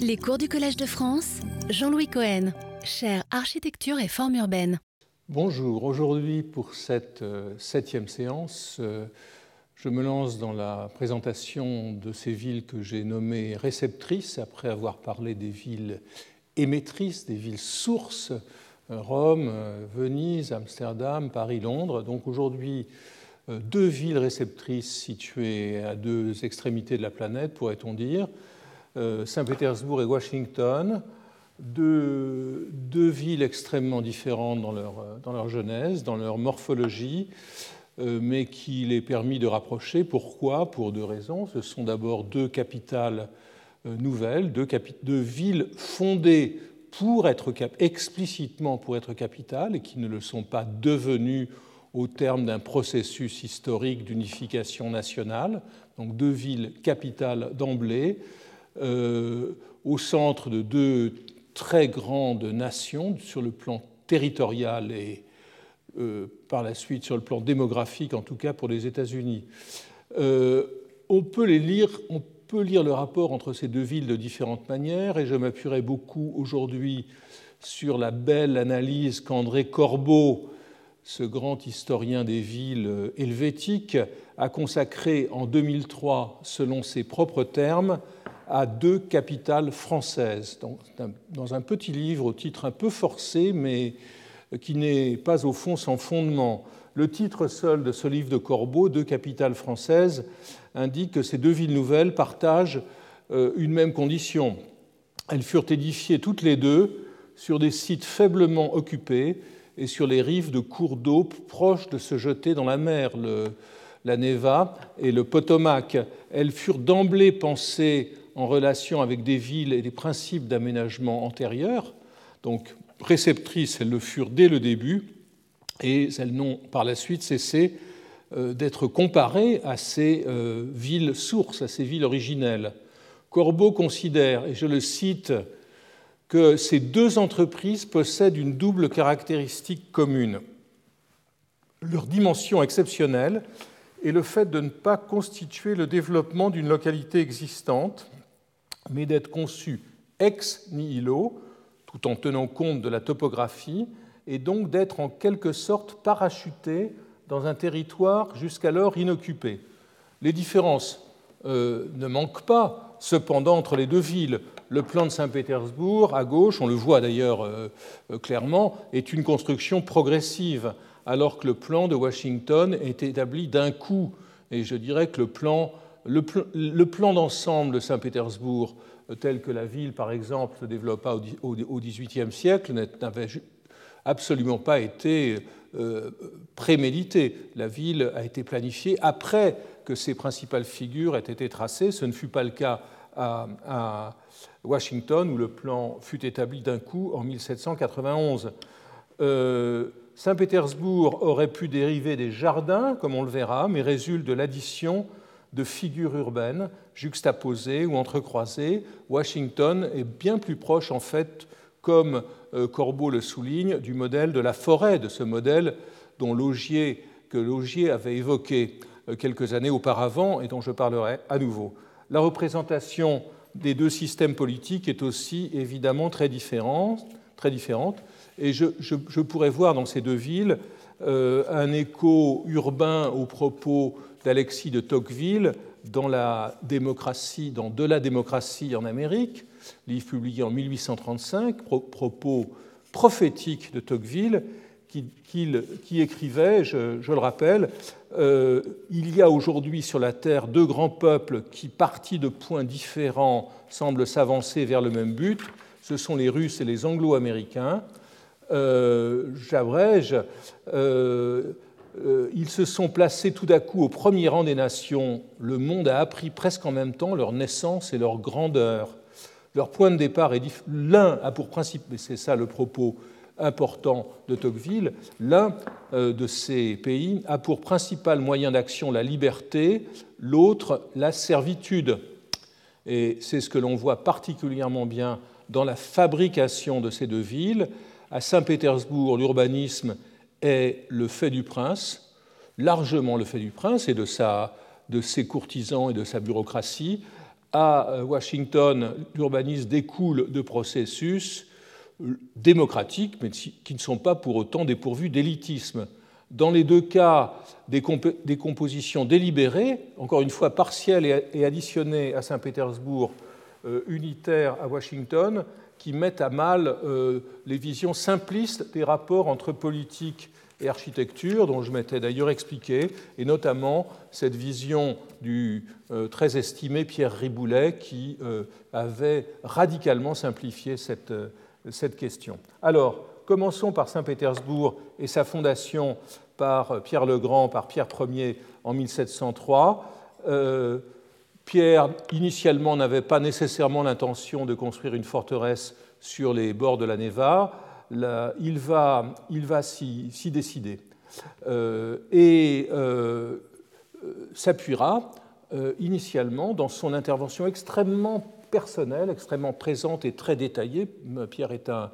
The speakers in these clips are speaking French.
Les cours du Collège de France, Jean-Louis Cohen, chaire architecture et forme urbaine. Bonjour, aujourd'hui pour cette euh, septième séance, euh, je me lance dans la présentation de ces villes que j'ai nommées réceptrices, après avoir parlé des villes émettrices, des villes sources, euh, Rome, Venise, Amsterdam, Paris, Londres. Donc aujourd'hui, deux villes réceptrices situées à deux extrémités de la planète, pourrait-on dire, Saint-Pétersbourg et Washington, deux, villes extrêmement différentes dans leur, dans leur genèse, dans leur morphologie, euh, mais qu'il est permis de rapprocher. Pourquoi? Pour deux raisons. Ce sont d'abord deux capitales euh, nouvelles, deux, deux, villes fondées pour être explicitement pour être capitales et qui ne le sont pas devenues au terme d'un processus historique d'unification nationale. Donc deux villes capitales d'emblée, euh, au centre de deux très grandes nations sur le plan territorial et euh, par la suite sur le plan démographique, en tout cas pour les États-Unis. Euh, on peut les lire, on peut lire le rapport entre ces deux villes de différentes manières, et je m'appuierai beaucoup aujourd'hui sur la belle analyse qu'André Corbeau, ce grand historien des villes helvétiques, a consacrée en 2003, selon ses propres termes, à deux capitales françaises, dans un petit livre au titre un peu forcé, mais qui n'est pas au fond sans fondement. Le titre seul de ce livre de Corbeau, Deux capitales françaises, indique que ces deux villes nouvelles partagent euh, une même condition. Elles furent édifiées toutes les deux sur des sites faiblement occupés et sur les rives de cours d'eau proches de se jeter dans la mer, la Neva et le Potomac. Elles furent d'emblée pensées en relation avec des villes et des principes d'aménagement antérieurs. Donc, réceptrices, elles le furent dès le début, et elles n'ont par la suite cessé euh, d'être comparées à ces euh, villes sources, à ces villes originelles. Corbeau considère, et je le cite, que ces deux entreprises possèdent une double caractéristique commune. Leur dimension exceptionnelle et le fait de ne pas constituer le développement d'une localité existante, mais d'être conçu ex nihilo, tout en tenant compte de la topographie, et donc d'être en quelque sorte parachuté dans un territoire jusqu'alors inoccupé. Les différences euh, ne manquent pas, cependant, entre les deux villes. Le plan de Saint-Pétersbourg, à gauche, on le voit d'ailleurs euh, euh, clairement, est une construction progressive, alors que le plan de Washington est établi d'un coup. Et je dirais que le plan le, plan d'ensemble de Saint-Pétersbourg, euh, tel que la ville, par exemple, se développa au XVIIIe siècle, n'avait absolument pas été euh, prémédité. La ville a été planifiée après que ses principales figures aient été tracées. Ce ne fut pas le cas à, Washington, où le plan fut établi d'un coup en 1791. Euh, Saint-Pétersbourg aurait pu dériver des jardins, comme on le verra, mais résulte de l'addition de figures urbaines juxtaposées ou entrecroisées. Washington est bien plus proche, en fait, comme euh, Corbeau le souligne, du modèle de la forêt, de ce modèle dont Logier, que Logier avait évoqué euh, quelques années auparavant et dont je parlerai à nouveau. La représentation des deux systèmes politiques est aussi évidemment très différente, très différente et je, pourrais voir dans ces deux villes un écho urbain aux propos d'Alexis de Tocqueville dans la démocratie, dans De la démocratie en Amérique, livre publié en 1835, propos prophétiques de Tocqueville, qui, qui, écrivait, je, le rappelle, euh, il y a aujourd'hui sur la Terre deux grands peuples qui, partis de points différents, semblent s'avancer vers le même but. Ce sont les Russes et les Anglo-Américains. Euh, J'abrège. Euh, euh, ils se sont placés tout à coup au premier rang des nations. Le monde a appris presque en même temps leur naissance et leur grandeur. Leur point de départ est l'un a pour principe, et c'est ça le propos important de Tocqueville, l'un de ces pays a pour principal moyen d'action la liberté, l'autre la servitude. Et c'est ce que l'on voit particulièrement bien dans la fabrication de ces deux villes. À Saint-Pétersbourg, l'urbanisme est le fait du prince, largement le fait du prince et de, sa, de ses courtisans et de sa bureaucratie. à Washington, l'urbanisme découle de processus démocratiques, mais qui ne sont pas pour autant dépourvus d'élitisme. Dans les deux cas, des, compositions délibérées, encore une fois partielles et additionnées à Saint-Pétersbourg, euh, unitaires à Washington, qui mettent à mal euh, les visions simplistes des rapports entre politique et architecture, dont je m'étais d'ailleurs expliqué, et notamment cette vision du euh, très estimé Pierre Riboulet qui avait radicalement simplifié cette, cette question. Alors, commençons par Saint-Pétersbourg et sa fondation par Pierre le Grand, par Pierre Ier en 1703. Euh, Pierre, initialement, n'avait pas nécessairement l'intention de construire une forteresse sur les bords de la Neva. il va, s'y décider euh, et euh, s'appuiera initialement dans son intervention extrêmement personnelle, extrêmement présente et très détaillée. Pierre, est un,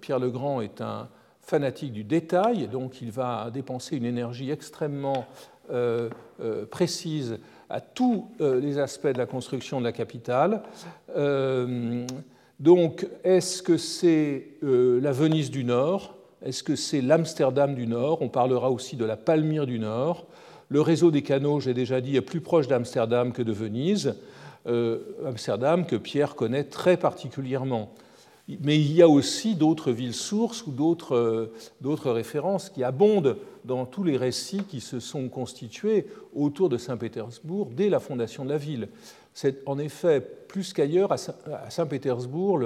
Pierre le Grand est un fanatique du détail, donc il va dépenser une énergie extrêmement euh, euh, précise à tous euh, les aspects de la construction de la capitale. donc, est-ce que c'est la Venise du Nord? Est-ce que c'est l'Amsterdam du Nord? On parlera aussi de la Palmyre du Nord. Le réseau des canaux, j'ai déjà dit, est plus proche d'Amsterdam que de Venise. Amsterdam que Pierre connaît très particulièrement. Mais il y a aussi d'autres villes sources ou euh, d'autres références qui abondent dans tous les récits qui se sont constitués autour de Saint-Pétersbourg dès la fondation de la ville. C'est en effet plus qu'ailleurs à Saint-Pétersbourg,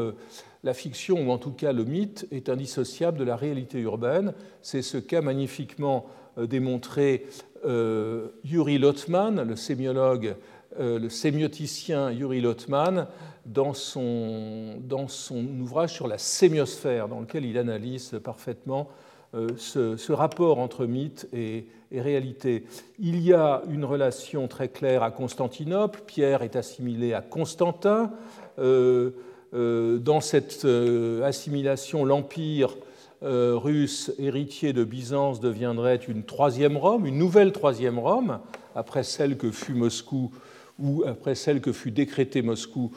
la fiction, ou en tout cas le mythe, est indissociable de la réalité urbaine. C'est ce qu'a magnifiquement euh, démontré euh, Yuri Lotman, le sémiologue, le sémioticien Yuri Lotman, dans son, ouvrage sur la sémiosphère, dans lequel il analyse parfaitement euh, ce, rapport entre mythe et, réalité. Il y a une relation très claire à Constantinople. Pierre est assimilé à Constantin. Euh, euh, dans cette assimilation, l'empire russe héritier de Byzance deviendrait une troisième Rome, une nouvelle troisième Rome, après celle que fut Moscou ou après celle que fut décrétée Moscou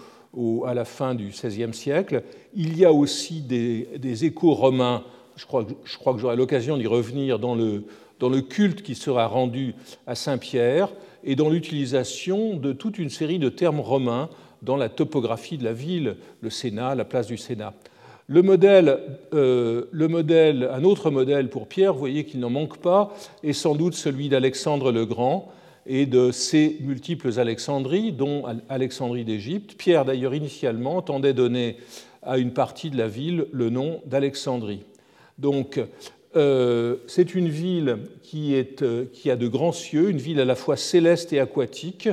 à la fin du XVIe siècle. Il y a aussi des, échos romains, je crois, que j'aurai l'occasion d'y revenir, dans le, culte qui sera rendu à Saint-Pierre et dans l'utilisation de toute une série de termes romains dans la topographie de la ville, le Sénat, la place du Sénat. Le modèle, euh, un autre modèle pour Pierre, vous voyez qu'il n'en manque pas, est sans doute celui d'Alexandre le Grand, et de ces multiples Alexandries, dont Alexandrie d'Égypte. Pierre, d'ailleurs, initialement, tendait donner à une partie de la ville le nom d'Alexandrie. Donc, euh, c'est une ville euh, qui, a de grands cieux, une ville à la fois céleste et aquatique.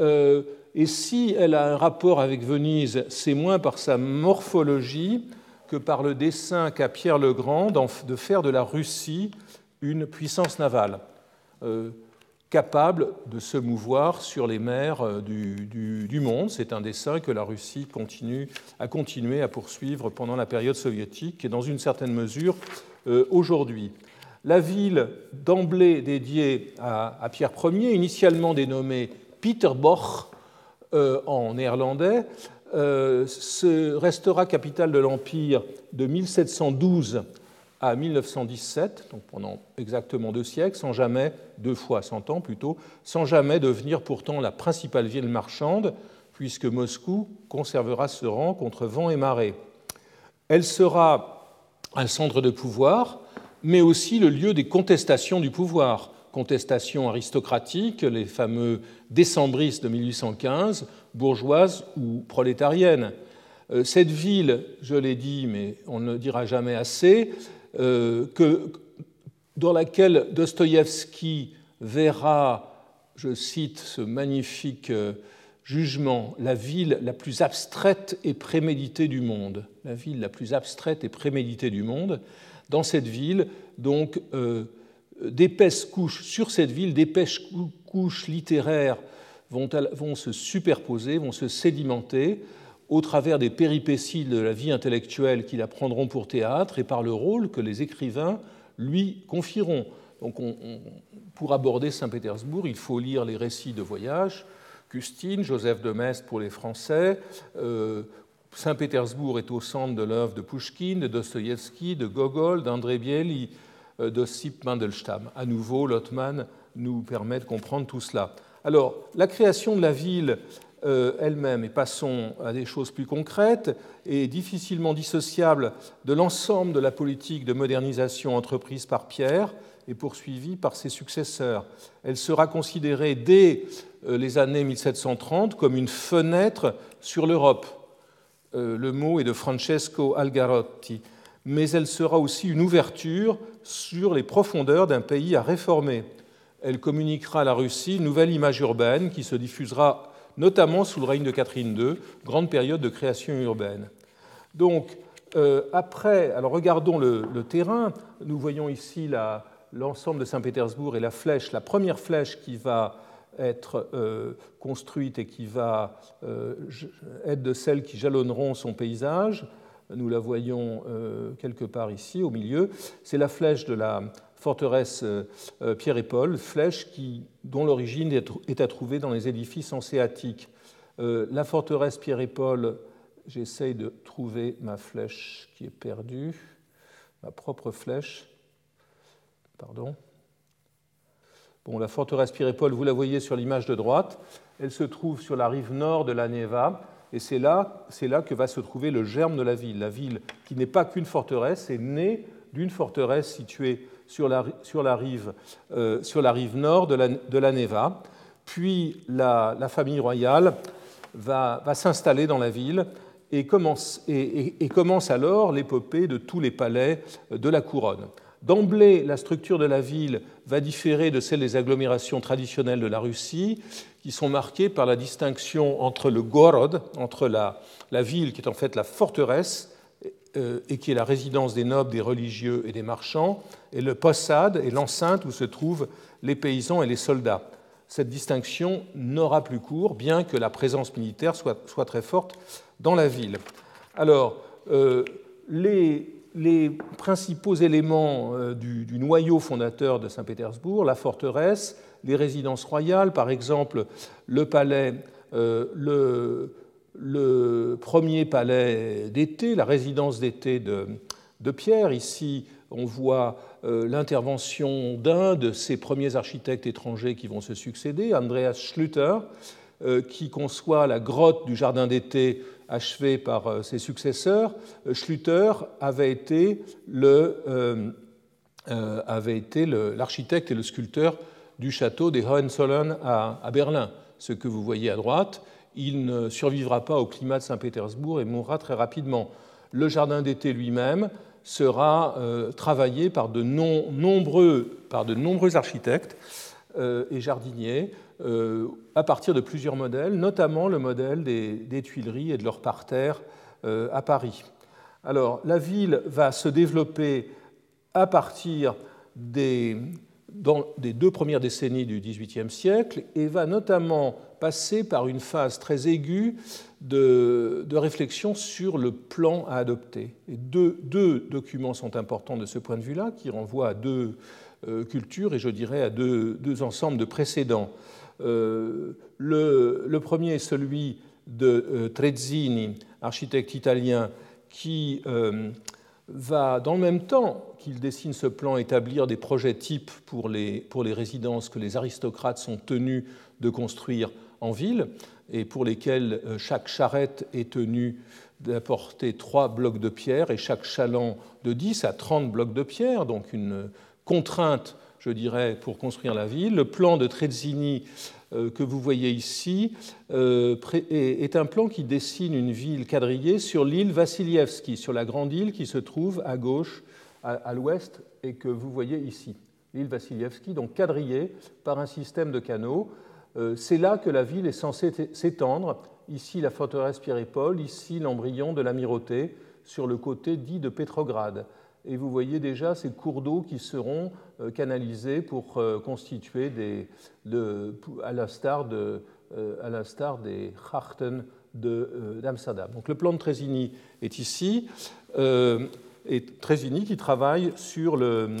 Euh, et si elle a un rapport avec Venise, c'est moins par sa morphologie que par le dessein qu'a Pierre le Grand de faire de la Russie une puissance navale capable de se mouvoir sur les mers euh, du, monde. C'est un dessin que la Russie continue, a continué à poursuivre pendant la période soviétique et dans une certaine mesure euh, aujourd'hui. La ville d'emblée dédiée à, Pierre Ier, initialement dénommée Peterboch euh, en néerlandais, restera capitale de l'Empire de 1712 à 1917, donc pendant exactement deux siècles, sans jamais, deux fois cent ans plutôt, sans jamais devenir pourtant la principale ville marchande, puisque Moscou conservera ce rang contre vent et marée. Elle sera un centre de pouvoir, mais aussi le lieu des contestations du pouvoir, contestations aristocratiques, les fameux décembristes de 1815, bourgeoises ou prolétariennes. Euh, cette ville, je l'ai dit, mais on ne le dira jamais assez, que, dans laquelle Dostoïevski verra, je cite ce magnifique euh, jugement, la ville la plus abstraite et préméditée du monde. La ville la plus abstraite et préméditée du monde. Dans cette ville, donc, euh, d'épaisses couches, sur cette ville, d'épaisses couches littéraires vont se superposer, vont se sédimenter au travers des péripéties de la vie intellectuelle qui la pour théâtre et par le rôle que les écrivains lui confieront. Donc pour aborder Saint-Pétersbourg, il faut lire les récits de voyage Custine, Joseph de Maistre pour les Français. Saint-Pétersbourg est au centre de l'œuvre de Pushkin, de Dostoïevski, de Gogol, d'André Bieli, de Sip Mandelstam. À nouveau, Lottmann nous permet de comprendre tout cela. Alors, la création de la ville euh, elle-même, et passons à des choses plus concrètes, est difficilement dissociable de l'ensemble de la politique de modernisation entreprise par Pierre et poursuivie par ses successeurs. Elle sera considérée dès euh, les années 1730 comme une fenêtre sur l'Europe. Euh, le mot est de Francesco Algarotti, mais elle sera aussi une ouverture sur les profondeurs d'un pays à réformer elle communiquera à la Russie une nouvelle image urbaine qui se diffusera notamment sous le règne de Catherine II, grande période de création urbaine. Donc, euh, après, alors regardons le, terrain. Nous voyons ici l'ensemble de Saint-Pétersbourg et la flèche, la première flèche qui va être euh, construite et qui va euh, être de celles qui jalonneront son paysage. Nous la voyons quelque part ici, au milieu. C'est la flèche de la forteresse euh, euh, Pierre et Paul, flèche dont l'origine est à trouver dans les édifices hanséatiques. Euh, la forteresse Pierre et Paul, j'essaye de trouver ma flèche qui est perdue, ma propre flèche. Pardon. Bon, la forteresse Pierre et Paul, vous la voyez sur l'image de droite, elle se trouve sur la rive nord de la Neva, et c'est là, c'est là que va se trouver le germe de la ville. La ville, qui n'est pas qu'une forteresse, est née d'une forteresse située sur la, sur la, rive, euh, sur la rive, nord de la, de la Neva. Puis la, famille royale va, va s'installer dans la ville et commence, et, et, commence alors l'épopée de tous les palais de la couronne. D'emblée, la structure de la ville va différer de celle des agglomérations traditionnelles de la Russie, qui sont marquées par la distinction entre le gorod, entre la, la ville qui est en fait la forteresse, et qui est la résidence des nobles, des religieux et des marchands, et le possad est l'enceinte où se trouvent les paysans et les soldats. Cette distinction n'aura plus cours, bien que la présence militaire soit, très forte dans la ville. Alors, euh, les, principaux éléments euh, du, noyau fondateur de Saint-Pétersbourg, la forteresse, les résidences royales, par exemple le palais, euh, le, le premier palais d'été, la résidence d'été de, Pierre. Ici, on voit euh, l'intervention d'un de ces premiers architectes étrangers qui vont se succéder, Andreas Schlüter, euh, qui conçoit la grotte du jardin d'été achevée par euh, ses successeurs. Schlüter avait été l'architecte et le sculpteur du château des Hohenzollern à Berlin, ce que vous voyez à droite il ne survivra pas au climat de Saint-Pétersbourg et mourra très rapidement. Le jardin d'été lui-même sera euh, travaillé par de, nombreux, architectes euh, et jardiniers euh, à partir de plusieurs modèles, notamment le modèle des, Tuileries et de leur parterre à Paris. Alors, la ville va se développer à partir des, dans les deux premières décennies du XVIIIe siècle et va notamment passer par une phase très aiguë de, réflexion sur le plan à adopter. Deux, documents sont importants de ce point de vue-là, qui renvoient à deux euh, cultures et je dirais à deux, ensembles de précédents. Euh, le, premier est celui de euh, Trezzini, architecte italien, qui va, dans le même temps qu'il dessine ce plan, établir des projets types pour les, pour les résidences que les aristocrates sont tenus de construire en ville et pour lesquels euh, chaque charrette est tenue d'apporter trois blocs de pierre et chaque chaland de 10 à 30 blocs de pierre, donc une contrainte, je dirais, pour construire la ville. Le plan de Trezzini euh, que vous voyez ici euh, est un plan qui dessine une ville quadrillée sur l'île Vassilievski, sur la grande île qui se trouve à gauche, à l'ouest, et que vous voyez ici. L'île Vassilievski, donc quadrillée par un système de canaux. Euh, c'est là que la ville est censée s'étendre. Ici, la forteresse Pierre-et-Paul, ici, l'embryon de l'amirauté, sur le côté dit de Pétrograd. Et vous voyez déjà ces cours d'eau qui seront euh, canalisés pour euh, constituer à l'instar de, des Harten d'Amsterdam. Donc le plan de Trésini est ici, et Trésini qui travaille sur le,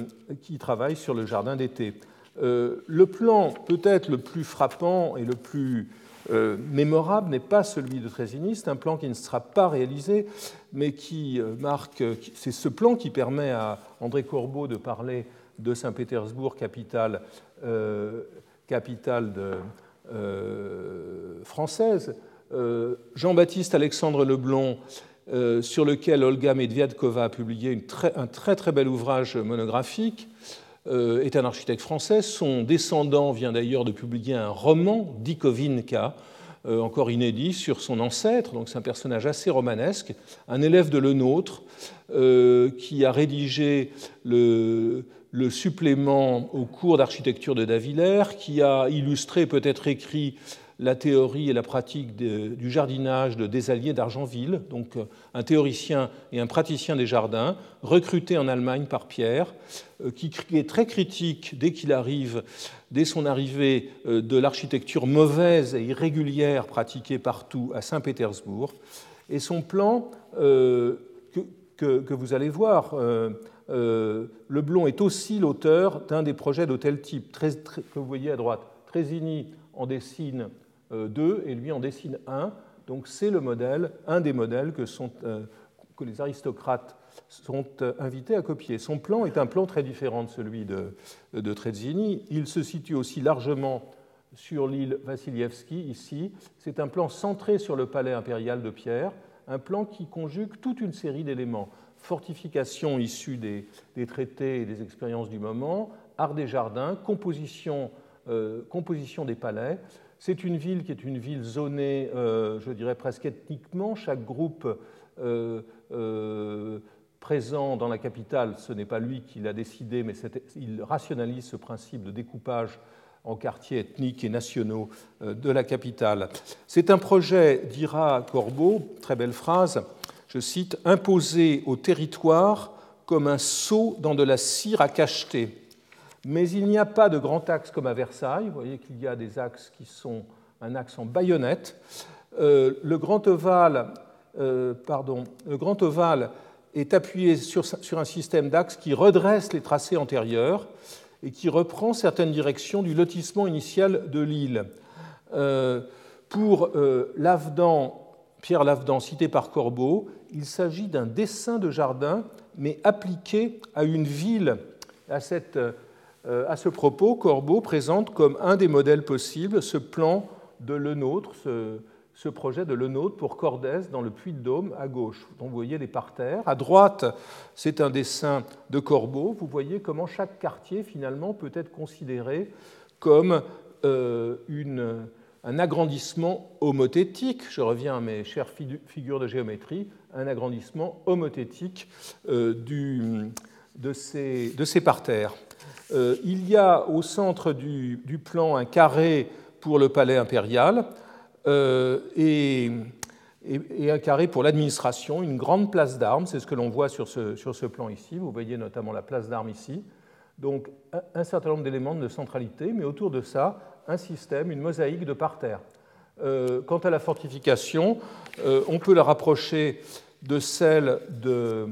jardin d'été. Euh, le plan peut-être le plus frappant et le plus euh, mémorable n'est pas celui de Trésigny, c'est un plan qui ne sera pas réalisé, mais qui euh, marque, c'est ce plan qui permet à André Corbeau de parler de Saint-Pétersbourg, capitale, française. Jean-Baptiste Alexandre Leblon, sur lequel Olga Medviadkova a publié un très très bel ouvrage monographique, euh, est un architecte français. Son descendant vient d'ailleurs de publier un roman, Dikovinka, euh, encore inédit, sur son ancêtre. Donc c'est un personnage assez romanesque, un élève de Lenôtre euh, qui a rédigé le, supplément au cours d'architecture de Davillers, qui a illustré, peut-être écrit la théorie et la pratique du jardinage de Desalliés d'Argenville, donc euh, un théoricien et un praticien des jardins, recruté en Allemagne par Pierre, euh, qui est très critique dès qu'il arrive, dès son arrivée, euh, de l'architecture mauvaise et irrégulière pratiquée partout à Saint-Pétersbourg. Et son plan, que, vous allez voir, Leblon est aussi l'auteur d'un des projets d'hôtel type que vous voyez à droite. Trésini en dessine 2 euh, et lui en dessine un. Donc c'est le modèle, un des modèles que, euh, les aristocrates sont euh, invités à copier. Son plan est un plan très différent de celui de, Trezzini. Il se situe aussi largement sur l'île Vassilievski, ici. C'est un plan centré sur le palais impérial de Pierre, un plan qui conjugue toute une série d'éléments. Fortification issue des, des, traités et des expériences du moment, art des jardins, composition, composition des palais, c'est une ville qui est une ville zonée, euh, je dirais presque ethniquement. Chaque groupe euh, euh, présent dans la capitale, ce n'est pas lui qui l'a décidé, mais il rationalise ce principe de découpage en quartiers ethniques et nationaux de la capitale. C'est un projet, dira Corbeau, très belle phrase, je cite, imposé au territoire comme un seau dans de la cire à cacheter mais il n'y a pas de grand axe comme à Versailles. Vous voyez qu'il y a des axes qui sont un axe en baïonnette. Euh, le, grand ovale, euh, est appuyé sur, un système d'axes qui redresse les tracés antérieurs et qui reprend certaines directions du lotissement initial de l'île. Euh, pour Pierre Lavedan, cité par Corbeau, il s'agit d'un dessin de jardin, mais appliqué à une ville, à cette à ce propos, Corbeau présente comme un des modèles possibles ce plan de Lenôtre, ce, projet de Lenôtre pour Cordès dans le Puy-de-Dôme à gauche, vous voyez les parterres. À droite, c'est un dessin de Corbeau. Vous voyez comment chaque quartier, finalement, peut être considéré comme euh, un agrandissement homothétique. Je reviens à mes chères figures de géométrie, un agrandissement homothétique euh, de ces parterres. Euh, il y a au centre du, plan un carré pour le palais impérial euh, et, un carré pour l'administration, une grande place d'armes, c'est ce que l'on voit sur ce, plan ici. Vous voyez notamment la place d'armes ici. Donc un, certain nombre d'éléments de centralité, mais autour de ça, un système, une mosaïque de parterres. Euh, quant à la fortification, on peut la rapprocher de celle de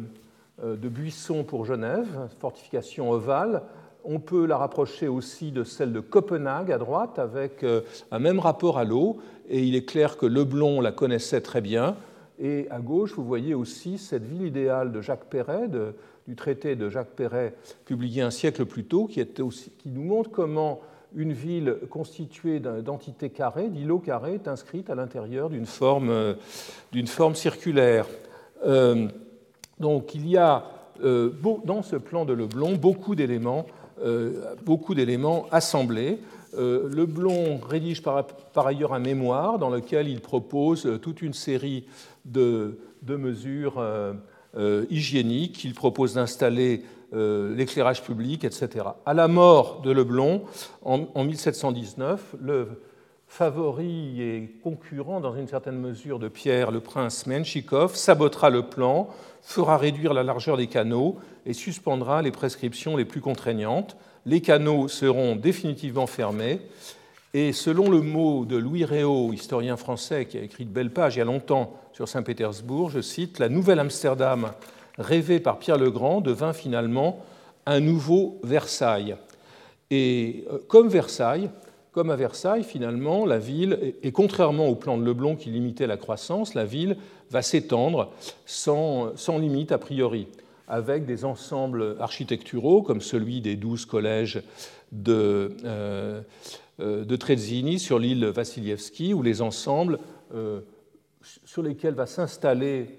Buisson pour Genève, fortification ovale, on peut la rapprocher aussi de celle de Copenhague à droite, avec euh, un même rapport à l'eau, et il est clair que Leblon la connaissait très bien. Et à gauche, vous voyez aussi cette ville idéale de Jacques Perret, du traité de Jacques Perret, publié un siècle plus tôt, qui, nous montre comment une ville constituée d'entités carrées, d'îlots carrés, est inscrite à l'intérieur d'une forme, euh, circulaire. Euh, donc il y a dans ce plan de Leblon beaucoup d'éléments beaucoup d'éléments assemblés. Euh, Leblon rédige par, ailleurs un mémoire dans lequel il propose toute une série de, mesures euh, hygiéniques. Il propose d'installer l'éclairage public, etc. À la mort de Leblon, en, en 1719, le favori et concurrent dans une certaine mesure de Pierre, le prince Menchikov, sabotera le plan, fera réduire la largeur des canaux et suspendra les prescriptions les plus contraignantes. Les canaux seront définitivement fermés et selon le mot de Louis Réau, historien français qui a écrit de belles pages il y a longtemps sur Saint-Pétersbourg, je cite, La nouvelle Amsterdam rêvée par Pierre le Grand devint finalement un nouveau Versailles. Et euh, comme Versailles, comme à Versailles, finalement, la ville, et contrairement au plan de Leblon qui limitait la croissance, la ville va s'étendre sans, sans, limite a priori, avec des ensembles architecturaux comme celui des douze collèges de, euh, euh, sur l'île Vassilievski, où les ensembles euh, sur lesquels va s'installer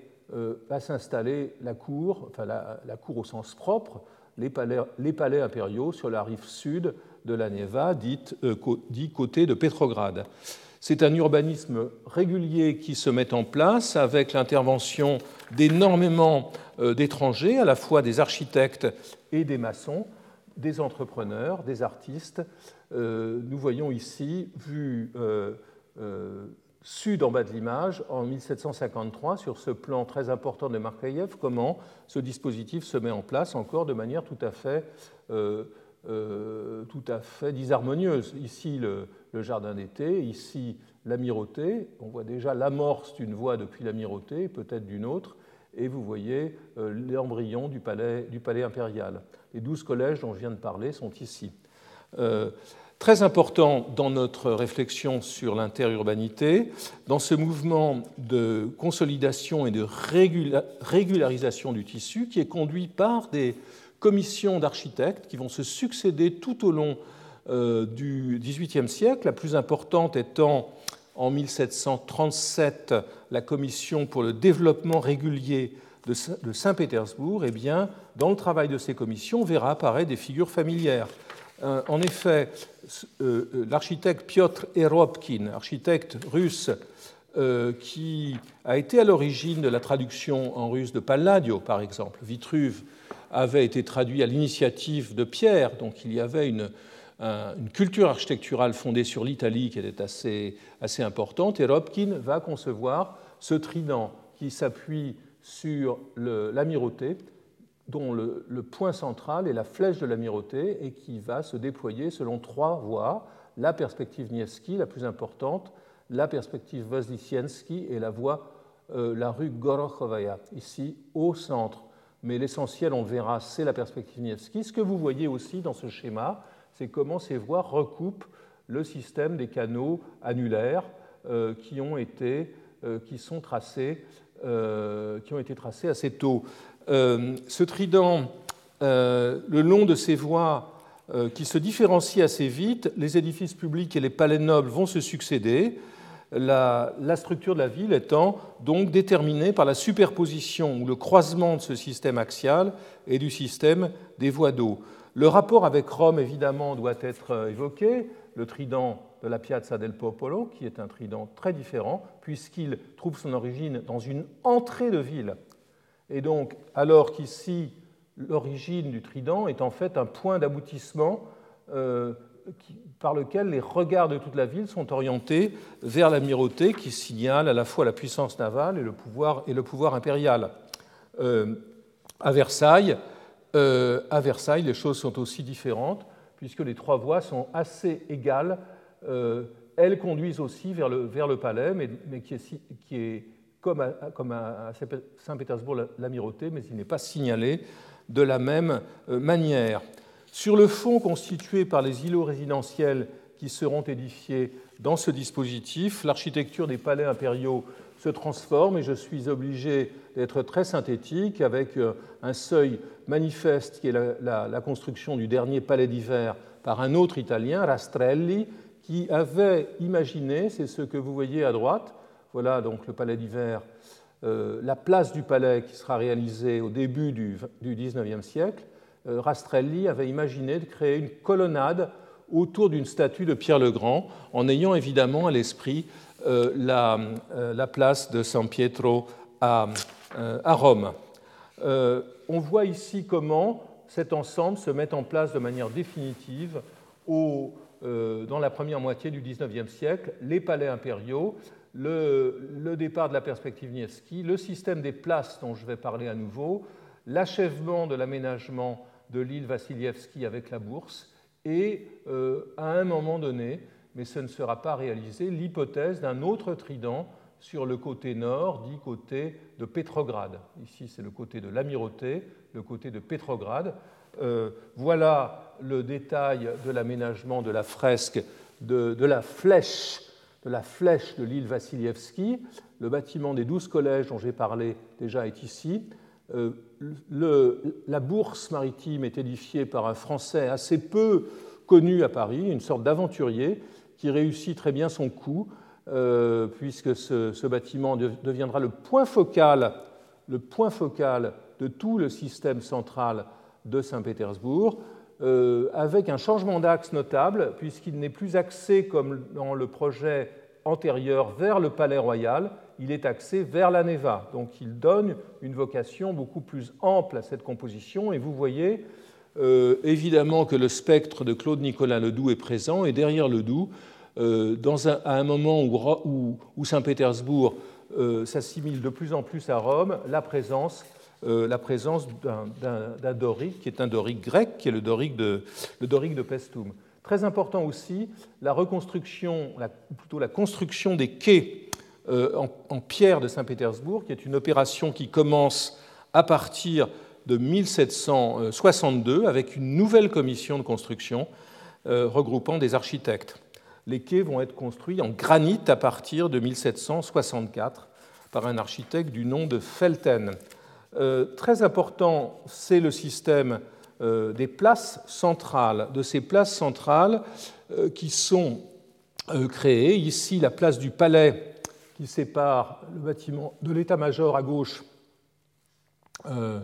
va s'installer la cour, enfin la, cour au sens propre, les palais, impériaux sur la rive sud de la Neva, dite, euh, dit côté de Pétrograd. C'est un urbanisme régulier qui se met en place avec l'intervention d'énormément euh, d'étrangers, à la fois des architectes et des maçons, des entrepreneurs, des artistes. Euh, nous voyons ici, vu sud en bas de l'image, en 1753, sur ce plan très important de Markaïev, comment ce dispositif se met en place encore de manière tout à fait euh, tout à fait disharmonieuse. Ici, le, jardin d'été, ici, l'amirauté. On voit déjà l'amorce d'une voie depuis l'amirauté, peut-être d'une autre, et vous voyez euh, l'embryon du palais, impérial. Les douze collèges dont je viens de parler sont ici. Euh, très important dans notre réflexion sur l'interurbanité, dans ce mouvement de consolidation et de régularisation du tissu qui est conduit par des commissions d'architectes qui vont se succéder tout au long du XVIIIe siècle, la plus importante étant en 1737 la commission pour le développement régulier de Saint-Pétersbourg, eh bien, dans le travail de ces commissions, on verra apparaître des figures familières. Euh, en effet, euh, l'architecte Piotr Eropkin, architecte russe, qui a été à l'origine de la traduction en russe de Palladio, par exemple, Vitruve, avait été traduit à l'initiative de Pierre, donc il y avait une, culture architecturale fondée sur l'Italie qui était assez, importante, et Robkin va concevoir ce trident qui s'appuie sur l'amirauté, dont le, point central est la flèche de l'amirauté et qui va se déployer selon trois voies, la perspective Nievski, la plus importante, la perspective Vozdiciensky et la voie, euh, la rue Gorokhovaya, ici au centre. Mais l'essentiel, on verra, c'est la perspective Nievski. Ce que vous voyez aussi dans ce schéma, c'est comment ces voies recoupent le système des canaux annulaires euh, qui, ont été, euh, qui, sont tracés, euh, qui ont été tracés assez tôt. ce trident, le long de ces voies qui se différencient assez vite, les édifices publics et les palais nobles vont se succéder la, structure de la ville étant donc déterminée par la superposition ou le croisement de ce système axial et du système des voies d'eau. Le rapport avec Rome, évidemment, doit être euh, évoqué. Le trident de la Piazza del Popolo, qui est un trident très différent, puisqu'il trouve son origine dans une entrée de ville. Et donc, alors qu'ici, l'origine du trident est en fait un point d'aboutissement euh, par lequel les regards de toute la ville sont orientés vers l'amirauté qui signale à la fois la puissance navale et le pouvoir, impérial. Euh, à, Versailles, euh, à Versailles, les choses sont aussi différentes puisque les trois voies sont assez égales. Euh, elles conduisent aussi vers le, vers le palais, mais, qui, est, qui, est, comme comme à Saint-Pétersbourg l'amirauté, mais il n'est pas signalé de la même manière. Sur le fond constitué par les îlots résidentiels qui seront édifiés dans ce dispositif, l'architecture des palais impériaux se transforme et je suis obligé d'être très synthétique avec euh, un seuil manifeste qui est la, construction du dernier palais d'hiver par un autre Italien, Rastrelli, qui avait imaginé, c'est ce que vous voyez à droite, voilà donc le palais d'hiver, euh, la place du palais qui sera réalisée au début du, 19e siècle, euh, Rastrelli avait imaginé de créer une colonnade autour d'une statue de Pierre le Grand, en ayant évidemment à l'esprit euh, euh, la, place de San Pietro à, Rome. on voit ici comment cet ensemble se met en place de manière définitive dans la première moitié du XIXe siècle, les palais impériaux, le, le, départ de la perspective Nievski, le système des places dont je vais parler à nouveau, l'achèvement de l'aménagement de l'île Vassilievski avec la bourse, et euh, à un moment donné, mais ce ne sera pas réalisé, l'hypothèse d'un autre trident sur le côté nord, dit côté de Pétrograd. Ici, c'est le côté de l'amirauté, le côté de Pétrograd. Euh, voilà le détail de l'aménagement de la fresque de, la flèche de la flèche de l'île Vassilievski. Le bâtiment des douze collèges dont j'ai parlé déjà est ici. Euh, la bourse maritime est édifiée par un Français assez peu connu à Paris, une sorte d'aventurier qui réussit très bien son coup, euh, puisque ce, bâtiment deviendra le point focal, le point focal de tout le système central de Saint-Pétersbourg, euh, avec un changement d'axe notable, puisqu'il n'est plus axé comme dans le projet antérieur vers le palais royal, il est axé vers la Neva. Donc il donne une vocation beaucoup plus ample à cette composition. Et vous voyez euh, évidemment que le spectre de Claude Nicolas Ledoux est présent. Et derrière Ledoux, euh, dans à un moment où, Saint-Pétersbourg euh, s'assimile de plus en plus à Rome, la présence, présence d'un dorique, qui est un dorique grec, qui est le dorique de, Pestum. Très important aussi, la reconstruction, plutôt la construction des quais euh, en, pierre de Saint-Pétersbourg, qui est une opération qui commence à partir de 1762 avec une nouvelle commission de construction euh, regroupant des architectes. Les quais vont être construits en granit à partir de 1764 par un architecte du nom de Felten. Euh, très important, c'est le système des places centrales, de ces places centrales qui sont créées. Ici, la place du Palais qui sépare le bâtiment de l'état-major à gauche, euh,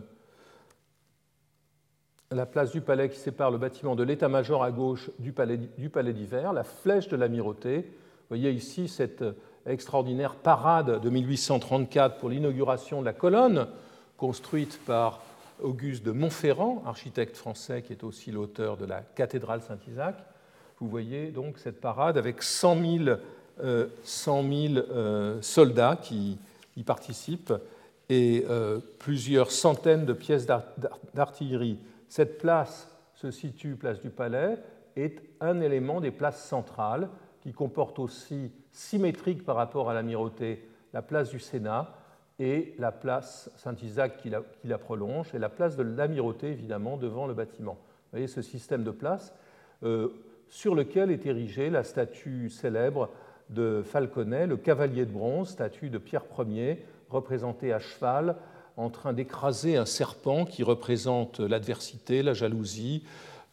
la place du palais qui sépare le bâtiment de l'état-major à gauche du palais, du palais d'hiver, la flèche de l'amirauté. Vous voyez ici cette extraordinaire parade de 1834 pour l'inauguration de la colonne construite par Auguste de Montferrand, architecte français qui est aussi l'auteur de la cathédrale Saint-Isaac. Vous voyez donc cette parade avec 100 000 100 000 euh, soldats qui y participent et euh, plusieurs centaines de pièces d'artillerie. Cette place se situe place du Palais, est un élément des places centrales qui comporte aussi, symétrique par rapport à l'amirauté, la place du Sénat et la place Saint-Isaac qui, la, prolonge, et la place de l'amirauté, évidemment, devant le bâtiment. Vous voyez ce système de place euh, sur lequel est érigée la statue célèbre de Falconet, le cavalier de bronze, statue de Pierre Ier, représenté à cheval, en train d'écraser un serpent qui représente l'adversité, la jalousie,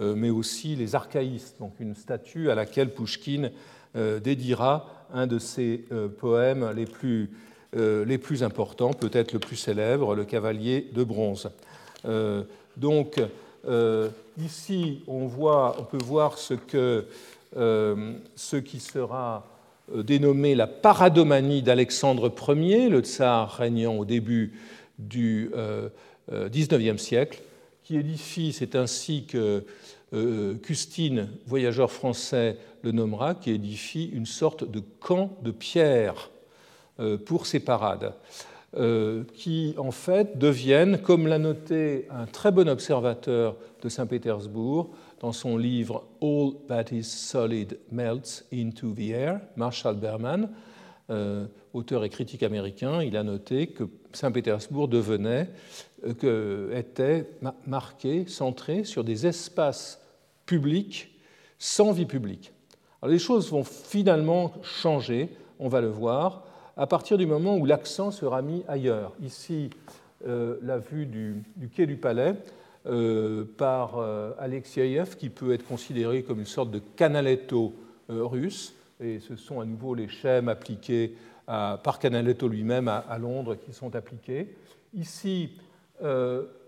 euh, mais aussi les archaïstes, donc une statue à laquelle Pouchkine euh, dédiera un de ses euh, poèmes les plus, importants, peut-être le plus célèbre, le cavalier de bronze. Donc ici, on, peut voir ce, que, ce qui sera dénommée la paradomanie d'Alexandre Ier, le tsar régnant au début du XIXe euh, euh, siècle, qui édifie, c'est ainsi que Custine, voyageur français, le nommera, qui édifie une sorte de camp de pierre pour ses parades, qui en fait deviennent, comme l'a noté un très bon observateur de Saint-Pétersbourg, dans son livre All That Is Solid Melts into the Air, Marshall Berman, euh, auteur et critique américain, il a noté que Saint-Pétersbourg devenait, euh, était marqué, centré sur des espaces publics sans vie publique. Alors les choses vont finalement changer, on va le voir, à partir du moment où l'accent sera mis ailleurs. Ici, euh, la vue du, quai du Palais, par euh, Alexeyev, qui peut être considéré comme une sorte de canaletto euh, russe. Et ce sont à nouveau les schèmes appliqués par Canaletto lui-même à, Londres qui sont appliqués. Ici,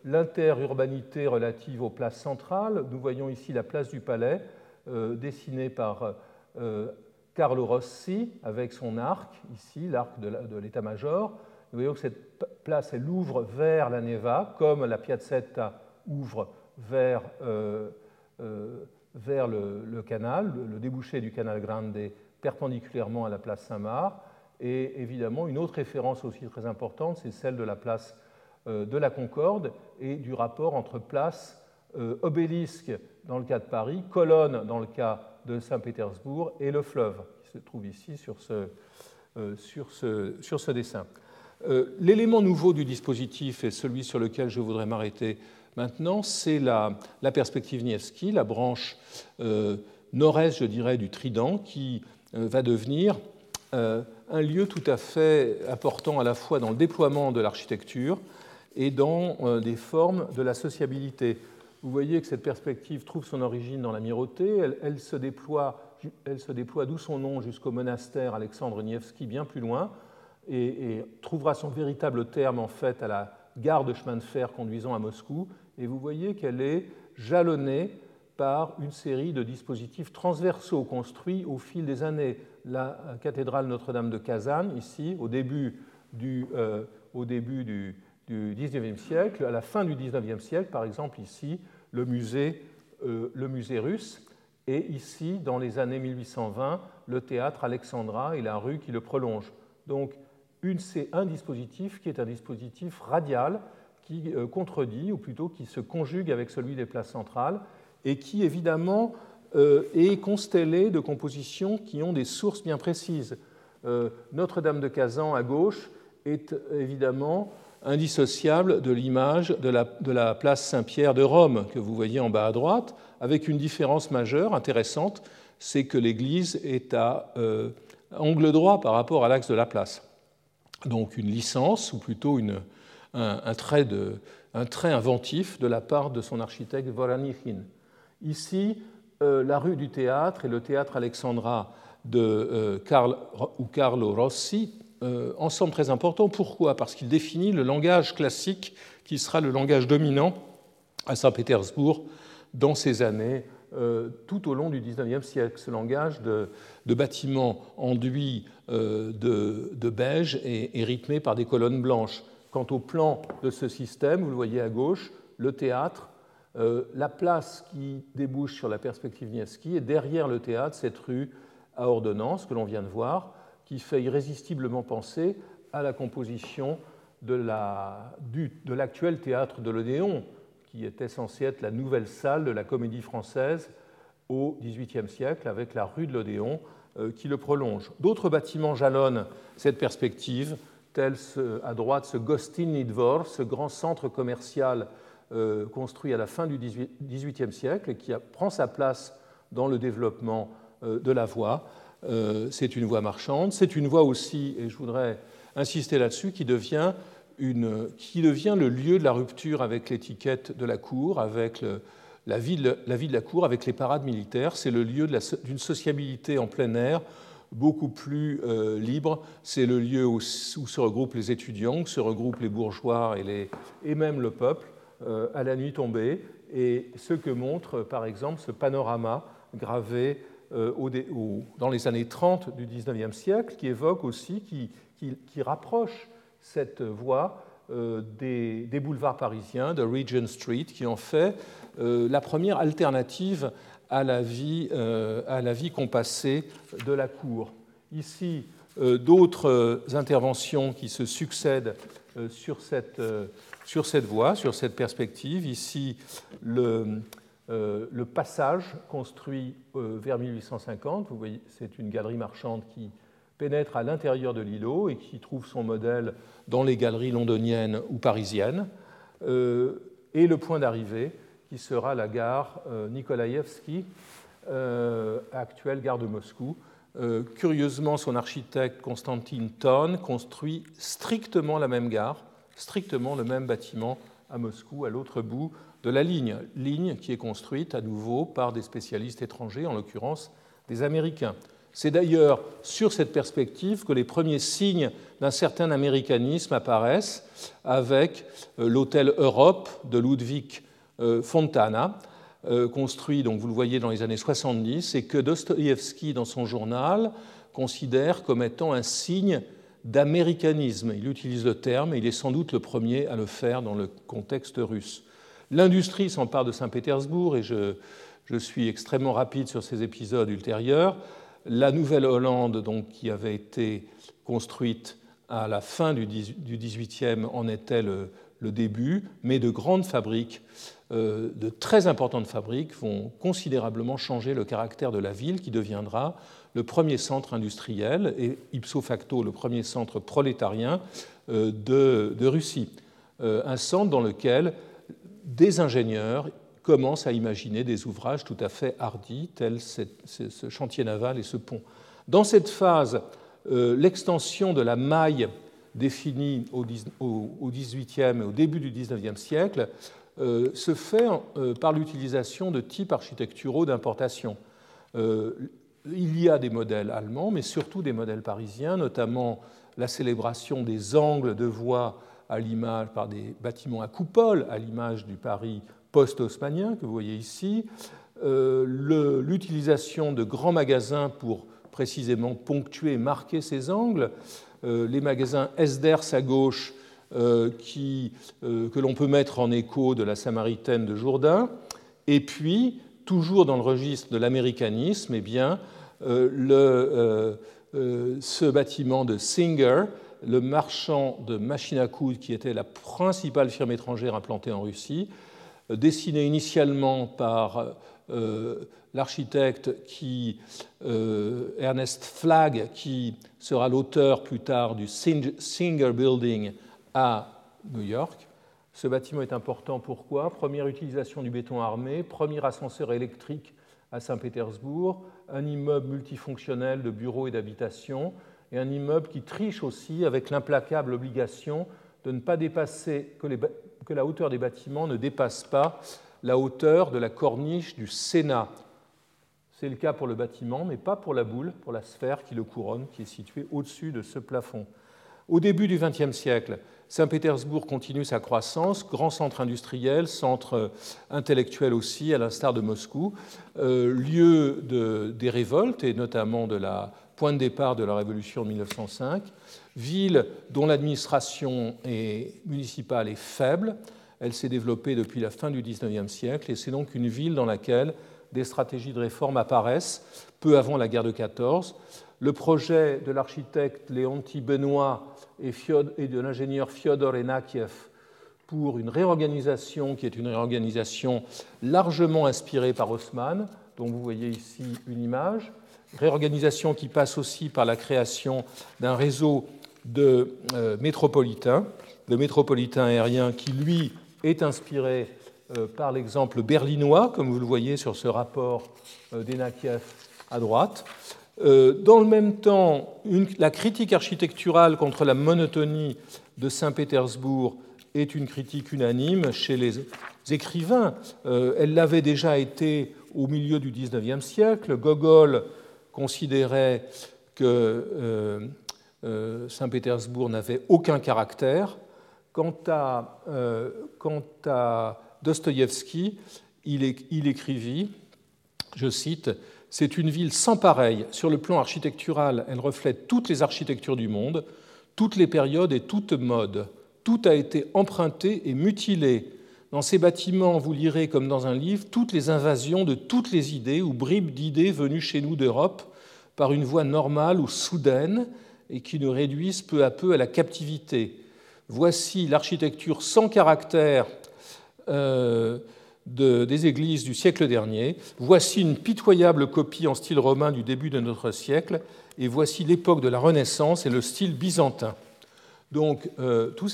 l'interurbanité relative aux places centrales. Nous voyons ici la place du Palais, dessinée par Carlo Rossi avec son arc, ici, l'arc de l'état-major. Nous voyons que cette place, elle ouvre vers la Neva, comme la Piazzetta ouvre vers, euh, euh, vers le, canal, le, débouché du canal Grande perpendiculairement à la place Saint-Marc. Et évidemment, une autre référence aussi très importante, c'est celle de la place euh, de la Concorde et du rapport entre place, obélisque dans le cas de Paris, colonne dans le cas de Saint-Pétersbourg et le fleuve qui se trouve ici sur ce, sur ce, sur ce dessin. L'élément nouveau du dispositif est celui sur lequel je voudrais m'arrêter Maintenant, c'est la, perspective Nievski, la branche euh, nord-est, je dirais, du Trident, qui va devenir un lieu tout à fait important à la fois dans le déploiement de l'architecture et dans des formes de la sociabilité. Vous voyez que cette perspective trouve son origine dans l'amirauté, elle, se déploie, elle se déploie d'où son nom jusqu'au monastère Alexandre Nievski, bien plus loin, et, trouvera son véritable terme en fait à la gare de chemin de fer conduisant à Moscou. Et vous voyez qu'elle est jalonnée par une série de dispositifs transversaux construits au fil des années. La cathédrale Notre-Dame de Kazan, ici, au début du, euh, au début du, du 19e siècle, à la fin du 19e siècle, par exemple, ici, euh, le musée russe, et ici, dans les années 1820, le théâtre Alexandra et la rue qui le prolonge. Donc, c'est un dispositif qui est un dispositif radial qui euh, contredit, ou plutôt qui se conjugue avec celui des places centrales, et qui évidemment euh, est constellé de compositions qui ont des sources bien précises. Euh, Notre-Dame de Kazan à gauche est évidemment indissociable de l'image de la, place Saint-Pierre de Rome que vous voyez en bas à droite, avec une différence majeure intéressante, c'est que l'église est à angle droit par rapport à l'axe de la place donc une licence, ou plutôt un, trait inventif de la part de son architecte Voranichin. Ici, euh, la rue du théâtre et le théâtre Alexandra de euh, ou Carlo Rossi, euh, ensemble très important. Pourquoi? Parce qu'il définit le langage classique qui sera le langage dominant à Saint-Pétersbourg dans ces années euh, tout au long du XIXe siècle. Ce langage de, bâtiments enduits de, beige est, rythmé par des colonnes blanches. Quant au plan de ce système, vous le voyez à gauche, le théâtre, euh, la place qui débouche sur la perspective Nievski, et derrière le théâtre, cette rue à ordonnance que l'on vient de voir, qui fait irrésistiblement penser à la composition de l'actuel théâtre de l'Odéon, qui était censé être la nouvelle salle de la comédie française au XVIIIe siècle, avec la rue de l'Odéon euh, qui le prolonge. D'autres bâtiments jalonnent cette perspective, tels à droite ce Gostin Dvor, ce grand centre commercial euh, construit à la fin du XVIIIe siècle et qui prend sa place dans le développement euh, de la voie. C'est une voie marchande, c'est une voie aussi, et je voudrais insister là-dessus, qui devient qui devient le lieu de la rupture avec l'étiquette de la cour, avec la, vie de, la cour, avec les parades militaires. C'est le lieu d'une sociabilité en plein air beaucoup plus euh, libre. C'est le lieu où, se regroupent les étudiants, où se regroupent les bourgeois et, les, et même le peuple euh, à la nuit tombée. Et ce que montre, par exemple, ce panorama gravé euh, au, dans les années 30 du 19e siècle, qui évoque aussi, qui, qui, qui rapproche cette voie euh, des, boulevards parisiens, de Regent Street, qui en fait euh, la première alternative à la vie, euh, à la vie compassée de la cour. Ici, d'autres interventions qui se succèdent sur cette, sur cette voie, sur cette perspective. Ici, le, le passage construit vers 1850. Vous voyez, c'est une galerie marchande qui pénètre à l'intérieur de l'îlot et qui trouve son modèle dans les galeries londoniennes ou parisiennes, euh, et le point d'arrivée qui sera la gare euh, Nikolaïevski, euh, actuelle gare de Moscou. curieusement, son architecte Konstantin Thon construit strictement la même gare, strictement le même bâtiment à Moscou, à l'autre bout de la ligne, ligne qui est construite à nouveau par des spécialistes étrangers, en l'occurrence des Américains. C'est d'ailleurs sur cette perspective que les premiers signes d'un certain américanisme apparaissent avec euh, l'hôtel Europe de Ludwig euh, Fontana, euh, construit, donc vous le voyez, dans les années 70, et que Dostoïevski, dans son journal, considère comme étant un signe d'américanisme. Il utilise le terme et il est sans doute le premier à le faire dans le contexte russe. L'industrie s'empare de Saint-Pétersbourg et je, suis extrêmement rapide sur ces épisodes ultérieurs. La Nouvelle-Hollande, donc, qui avait été construite à la fin du XVIIIe, en était le, début, mais de grandes fabriques, euh, de très importantes fabriques, vont considérablement changer le caractère de la ville, qui deviendra le premier centre industriel et ipso facto le premier centre prolétarien euh, de, Russie. Euh, un centre dans lequel des ingénieurs commence à imaginer des ouvrages tout à fait hardis, tels ce chantier naval et ce pont. Dans cette phase, euh, l'extension de la maille définie au XVIIIe et au début du XIXe siècle euh, se fait euh, par l'utilisation de types architecturaux d'importation. il y a des modèles allemands, mais surtout des modèles parisiens, notamment la célébration des angles de voie à l'image par des bâtiments à coupole, à l'image du Paris post-haussmanien que vous voyez ici, l'utilisation de grands magasins pour précisément ponctuer et marquer ces angles. Euh, les magasins Esders à gauche, euh, qui, euh, que l'on peut mettre en écho de la Samaritaine de Jourdain. Et puis, toujours dans le registre de l'américanisme, eh bien, le, ce bâtiment de Singer, le marchand de machines à coudre qui était la principale firme étrangère implantée en Russie, dessiné initialement par l'architecte euh, Ernest Flagg, qui sera l'auteur plus tard du Singer Building à New York. Ce bâtiment est important pourquoi? Première utilisation du béton armé, premier ascenseur électrique à Saint-Pétersbourg, un immeuble multifonctionnel de bureaux et d'habitation, et un immeuble qui triche aussi avec l'implacable obligation de ne pas dépasser, que, que la hauteur des bâtiments ne dépasse pas la hauteur de la corniche du Sénat, c'est le cas pour le bâtiment, mais pas pour la boule, pour la sphère qui le couronne, qui est située au-dessus de ce plafond. Au début du XXe siècle, Saint-Pétersbourg continue sa croissance, grand centre industriel, centre intellectuel aussi, à l'instar de Moscou, euh, lieu de, des révoltes et notamment de la point de départ de la révolution de 1905, ville dont l'administration municipale est faible. Elle s'est développée depuis la fin du XIXe siècle et c'est donc une ville dans laquelle des stratégies de réforme apparaissent peu avant la guerre de 14. Le projet de l'architecte Léonti Benoît et, de l'ingénieur Fyodor Enakiev pour une réorganisation qui est une réorganisation largement inspirée par Haussmann, dont vous voyez ici une image, réorganisation qui passe aussi par la création d'un réseau de euh, métropolitains, de métropolitains aériens qui, lui, est inspiré euh, par l'exemple berlinois, comme vous le voyez sur ce rapport euh, d'Enakiev à droite. Euh, dans le même temps, la critique architecturale contre la monotonie de Saint-Pétersbourg est une critique unanime chez les écrivains. elle l'avait déjà été au milieu du XIXe siècle. Gogol considérait que Saint-Pétersbourg n'avait aucun caractère. Quant à, quant Dostoïevski, il, écrivit, je cite, C'est une ville sans pareil. Sur le plan architectural, elle reflète toutes les architectures du monde, toutes les périodes et toutes modes. Tout a été emprunté et mutilé. Dans ces bâtiments, vous lirez comme dans un livre toutes les invasions de toutes les idées ou bribes d'idées venues chez nous d'Europe par une voie normale ou soudaine et qui nous réduisent peu à peu à la captivité. Voici l'architecture sans caractère euh, des églises du siècle dernier. Voici une pitoyable copie en style romain du début de notre siècle, et voici l'époque de la Renaissance et le style byzantin. Donc euh, tous,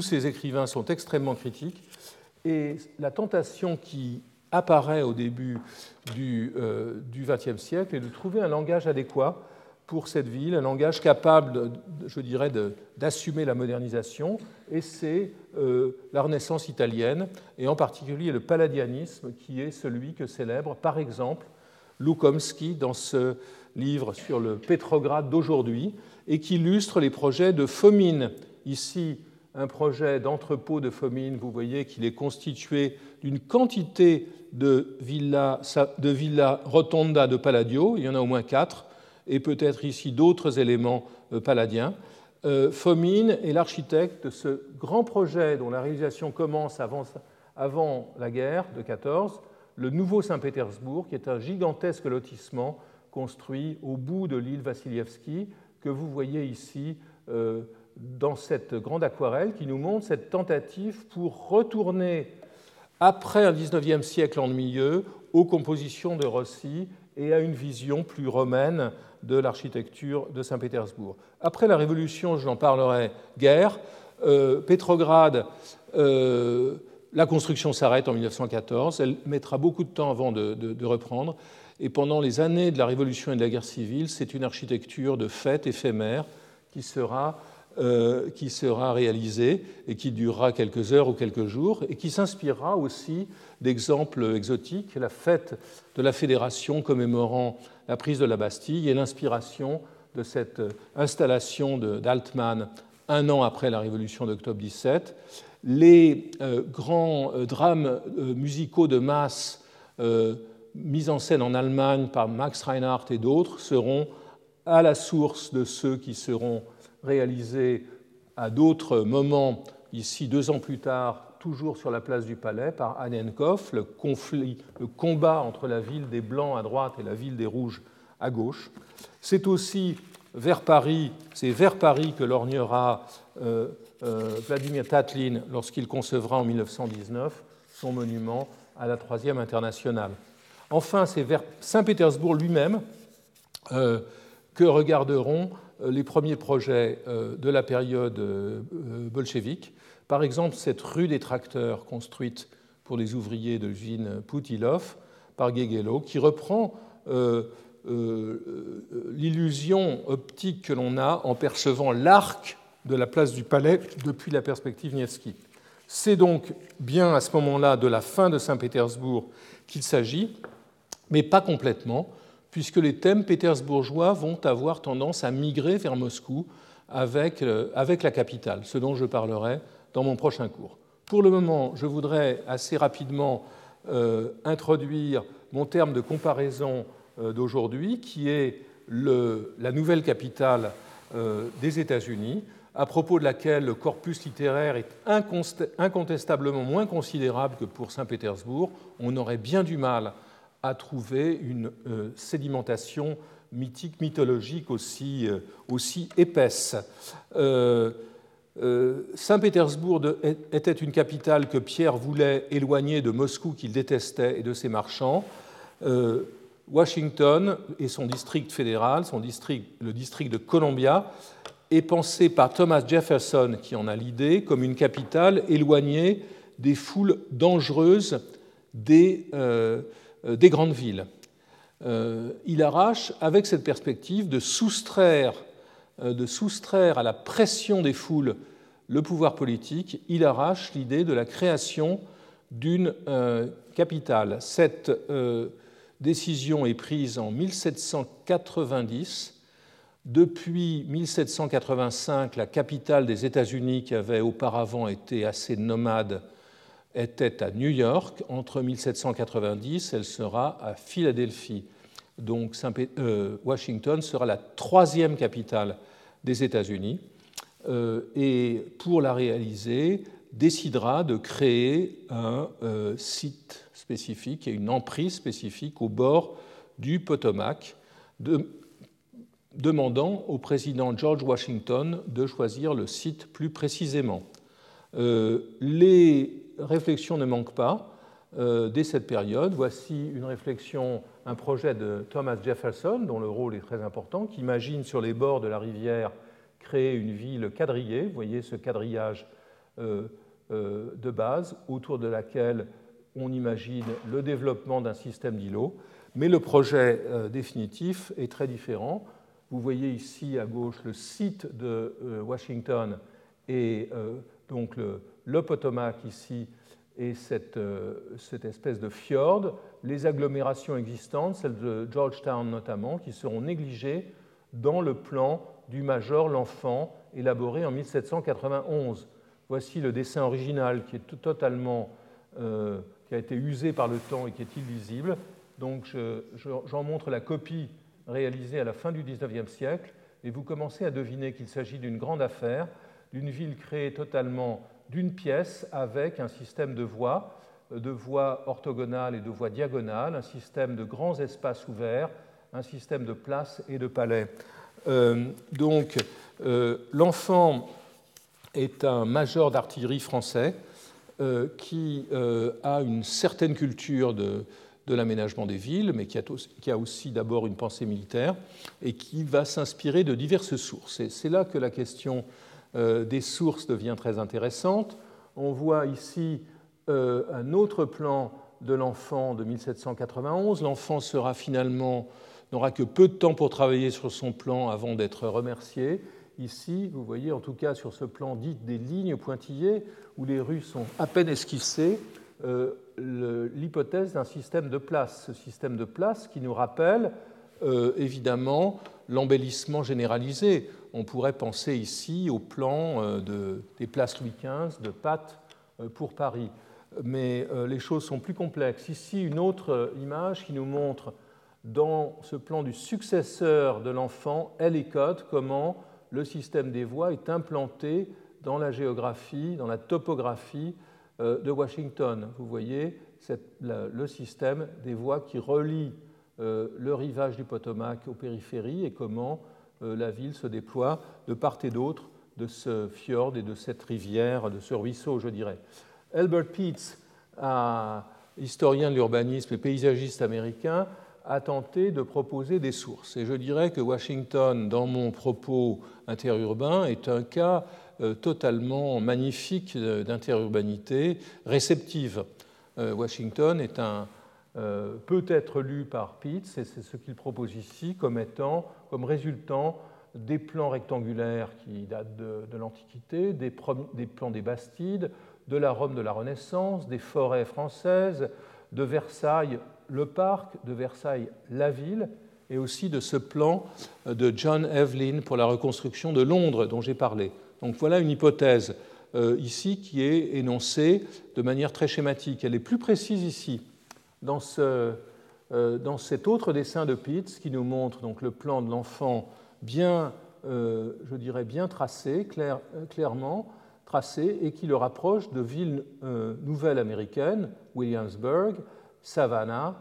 ces écrivains sont extrêmement critiques, et la tentation qui apparaît au début du XXe euh, siècle est de trouver un langage adéquat pour cette ville, un langage capable, je dirais, d'assumer la modernisation, et c'est euh, la Renaissance italienne, et en particulier le palladianisme, qui est celui que célèbre, par exemple, Lukomsky dans ce livre sur le Pétrograd d'aujourd'hui, et qui illustre les projets de Fomine. Ici, un projet d'entrepôt de Fomine, vous voyez qu'il est constitué d'une quantité de villas, de villa rotonda de Palladio, il y en a au moins quatre, et peut-être ici d'autres éléments euh, palladiens. Euh, Fomine est l'architecte de ce grand projet dont la réalisation commence avant, avant la guerre de 14, le nouveau Saint-Pétersbourg, qui est un gigantesque lotissement construit au bout de l'île Vassilievski, que vous voyez ici euh, dans cette grande aquarelle qui nous montre cette tentative pour retourner après un 19e siècle ennuyeux aux compositions de Rossi et à une vision plus romaine de l'architecture de Saint-Pétersbourg. Après la Révolution, je n'en parlerai guère, euh, Pétrograd euh, la construction s'arrête en 1914, elle mettra beaucoup de temps avant de, reprendre, et pendant les années de la Révolution et de la guerre civile, c'est une architecture de fête éphémère qui sera, euh, qui sera réalisée et qui durera quelques heures ou quelques jours, et qui s'inspirera aussi d'exemples exotiques, la fête de la Fédération commémorant la prise de la Bastille et l'inspiration de cette installation d'Altmann un an après la Révolution d'octobre 17 les euh, grands euh, drames musicaux de masse mis en scène en Allemagne par Max Reinhardt et d'autres seront à la source de ceux qui seront réalisés à d'autres moments, ici deux ans plus tard, toujours sur la place du Palais, par Annenkopf, le, conflit, le combat entre la ville des Blancs à droite et la ville des Rouges à gauche. C'est aussi vers Paris, c'est vers Paris que lorgnera euh, Vladimir Tatlin lorsqu'il concevra en 1919 son monument à la Troisième Internationale. Enfin, c'est vers Saint-Pétersbourg lui-même euh, que regarderont euh, les premiers projets de la période bolchevique. Par exemple, cette rue des tracteurs construite pour les ouvriers de l'usine Poutilov par Guéguello, qui reprend l'illusion optique que l'on a en percevant l'arc de la place du Palais depuis la perspective Nievski. C'est donc bien à ce moment-là de la fin de Saint-Pétersbourg qu'il s'agit, mais pas complètement, puisque les thèmes pétersbourgeois vont avoir tendance à migrer vers Moscou avec, euh, avec la capitale, ce dont je parlerai dans mon prochain cours. Pour le moment, je voudrais assez rapidement euh, introduire mon terme de comparaison euh, d'aujourd'hui, qui est la nouvelle capitale des États-Unis, à propos de laquelle le corpus littéraire est incontestablement moins considérable que pour Saint-Pétersbourg, on aurait bien du mal à trouver une euh, sédimentation mythique, mythologique aussi, euh, aussi épaisse. Euh, Saint-Pétersbourg était une capitale que Pierre voulait éloigner de Moscou qu'il détestait et de ses marchands. Washington et son district fédéral, son district, le district de Columbia, est pensé par Thomas Jefferson, qui en a l'idée, comme une capitale éloignée des foules dangereuses des, des grandes villes. Euh, il arrache, avec cette perspective, de soustraire, euh, de soustraire à la pression des foules le pouvoir politique, il arrache l'idée de la création d'une capitale. Cette décision est prise en 1790 depuis 1785, la capitale des États-Unis, qui avait auparavant été assez nomade, était à New York. Entre 1790, elle sera à Philadelphie. Donc euh, Washington sera la troisième capitale des États-Unis. Euh, et pour la réaliser, décidera de créer un euh, site spécifique et une emprise spécifique au bord du Potomac, de, demandant au président George Washington de choisir le site plus précisément. Les réflexions ne manquent pas euh, dès cette période. Voici une réflexion, un projet de Thomas Jefferson, dont le rôle est très important, qui imagine sur les bords de la rivière créer une ville quadrillée. Vous voyez ce quadrillage euh, de base autour de laquelle on imagine le développement d'un système d'îlots. Mais le projet définitif est très différent. Vous voyez ici à gauche le site de euh, Washington et euh, donc le, Potomac ici et cette, euh, cette, espèce de fjord, les agglomérations existantes, celles de Georgetown notamment, qui seront négligées dans le plan du Major L'Enfant élaboré en 1791. Voici le dessin original qui est totalement qui a été usé par le temps et qui est illisible. Donc j'en montre la copie réalisé à la fin du XIXe siècle, et vous commencez à deviner qu'il s'agit d'une grande affaire, d'une ville créée totalement d'une pièce avec un système de voies, de voies orthogonales et de voies diagonales, un système de grands espaces ouverts, un système de places et de palais. Euh, donc, euh, l'enfant est un major d'artillerie français euh, qui a une certaine culture de, l'aménagement des villes, mais qui a aussi d'abord une pensée militaire et qui va s'inspirer de diverses sources. c'est là que la question euh, des sources devient très intéressante. On voit ici un autre plan de l'enfant de 1791. L'enfant sera finalement n'aura que peu de temps pour travailler sur son plan avant d'être remercié. Ici, vous voyez en tout cas sur ce plan dit des lignes pointillées où les rues sont à peine esquissées, euh, l'hypothèse d'un système de place. Ce système de place qui nous rappelle euh, évidemment l'embellissement généralisé. On pourrait penser ici au plan euh, de, des places Louis XV de Pâtes pour Paris. Mais les choses sont plus complexes. Ici, une autre image qui nous montre dans ce plan du successeur de l'enfant, Ellicott, comment le système des voies est implanté dans la géographie, dans la topographie euh, de Washington. Vous voyez le système des voies qui relie euh, le rivage du Potomac aux périphéries et comment euh, la ville se déploie de part et d'autre de ce fjord et de cette rivière, de ce ruisseau, je dirais. Albert Peets, historien de l'urbanisme et paysagiste américain, a tenté de proposer des sources. Et je dirais que Washington, dans mon propos interurbain, est un cas euh, totalement magnifique d'interurbanité réceptive. Euh, Washington est un, euh, peut être lu par Pitts, et c'est ce qu'il propose ici comme étant, comme résultant des plans rectangulaires qui datent de, l'Antiquité, des, plans des Bastides, de la Rome de la Renaissance, des forêts françaises, de Versailles le parc, de Versailles la ville, et aussi de ce plan de John Evelyn pour la reconstruction de Londres dont j'ai parlé. Donc voilà une hypothèse euh, ici qui est énoncée de manière très schématique. Elle est plus précise ici, dans, ce, dans cet autre dessin de Pitts qui nous montre donc le plan de l'enfant bien, euh, je dirais, bien tracé, clair, clairement tracé, et qui le rapproche de villes nouvelles américaines, Williamsburg, Savannah,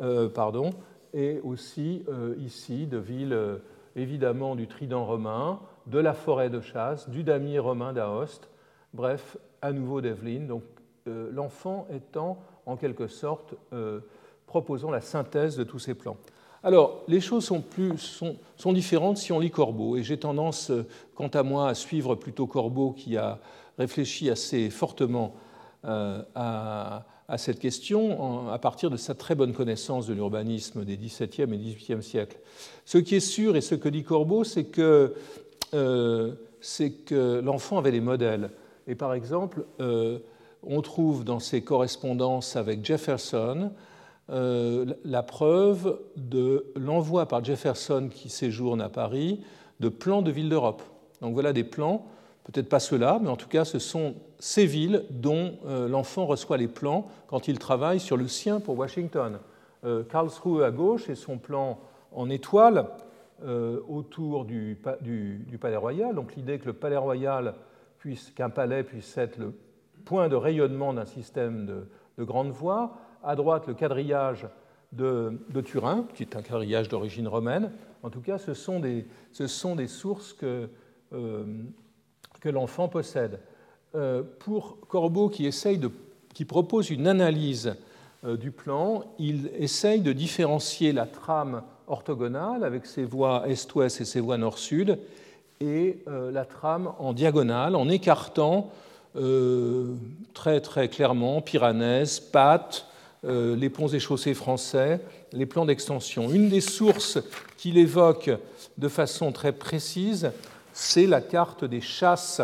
euh, pardon, et aussi euh, ici de villes euh, évidemment du Trident romain, de la forêt de chasse, du damier romain d'Aoste, bref, à nouveau d'Evelyn, donc l'enfant étant en quelque sorte proposant la synthèse de tous ces plans. Alors, les choses sont, plus, sont, sont différentes si on lit Corbeau, et j'ai tendance, quant à moi, à suivre plutôt Corbeau qui a réfléchi assez fortement à, à cette question à partir de sa très bonne connaissance de l'urbanisme des XVIIe et XVIIIe siècles. Ce qui est sûr, et ce que dit Corbeau, c'est que, euh, que l'enfant avait des modèles. Et par exemple, euh, on trouve dans ses correspondances avec Jefferson euh, la preuve de l'envoi par Jefferson qui séjourne à Paris de plans de villes d'Europe. Donc voilà des plans peut-être pas ceux-là, mais en tout cas, ce sont ces villes dont euh, l'enfant reçoit les plans quand il travaille sur le sien pour Washington. Euh, Karlsruhe à gauche et son plan en étoile euh, autour du, Palais Royal. Donc l'idée que le Palais Royal puisse, qu'un palais puisse être le point de rayonnement d'un système de, grandes voies. À droite, le quadrillage de, Turin, qui est un quadrillage d'origine romaine. En tout cas, ce sont des, sources que que l'enfant possède. Euh, pour Corbeau, qui, essaye de, qui propose une analyse euh, du plan, il essaye de différencier la trame orthogonale avec ses voies est-ouest et ses voies nord-sud, et euh, la trame en diagonale, en écartant très très clairement Piranèse, Pâtes, les ponts et chaussées français, les plans d'extension. Une des sources qu'il évoque de façon très précise, c'est la carte des chasses,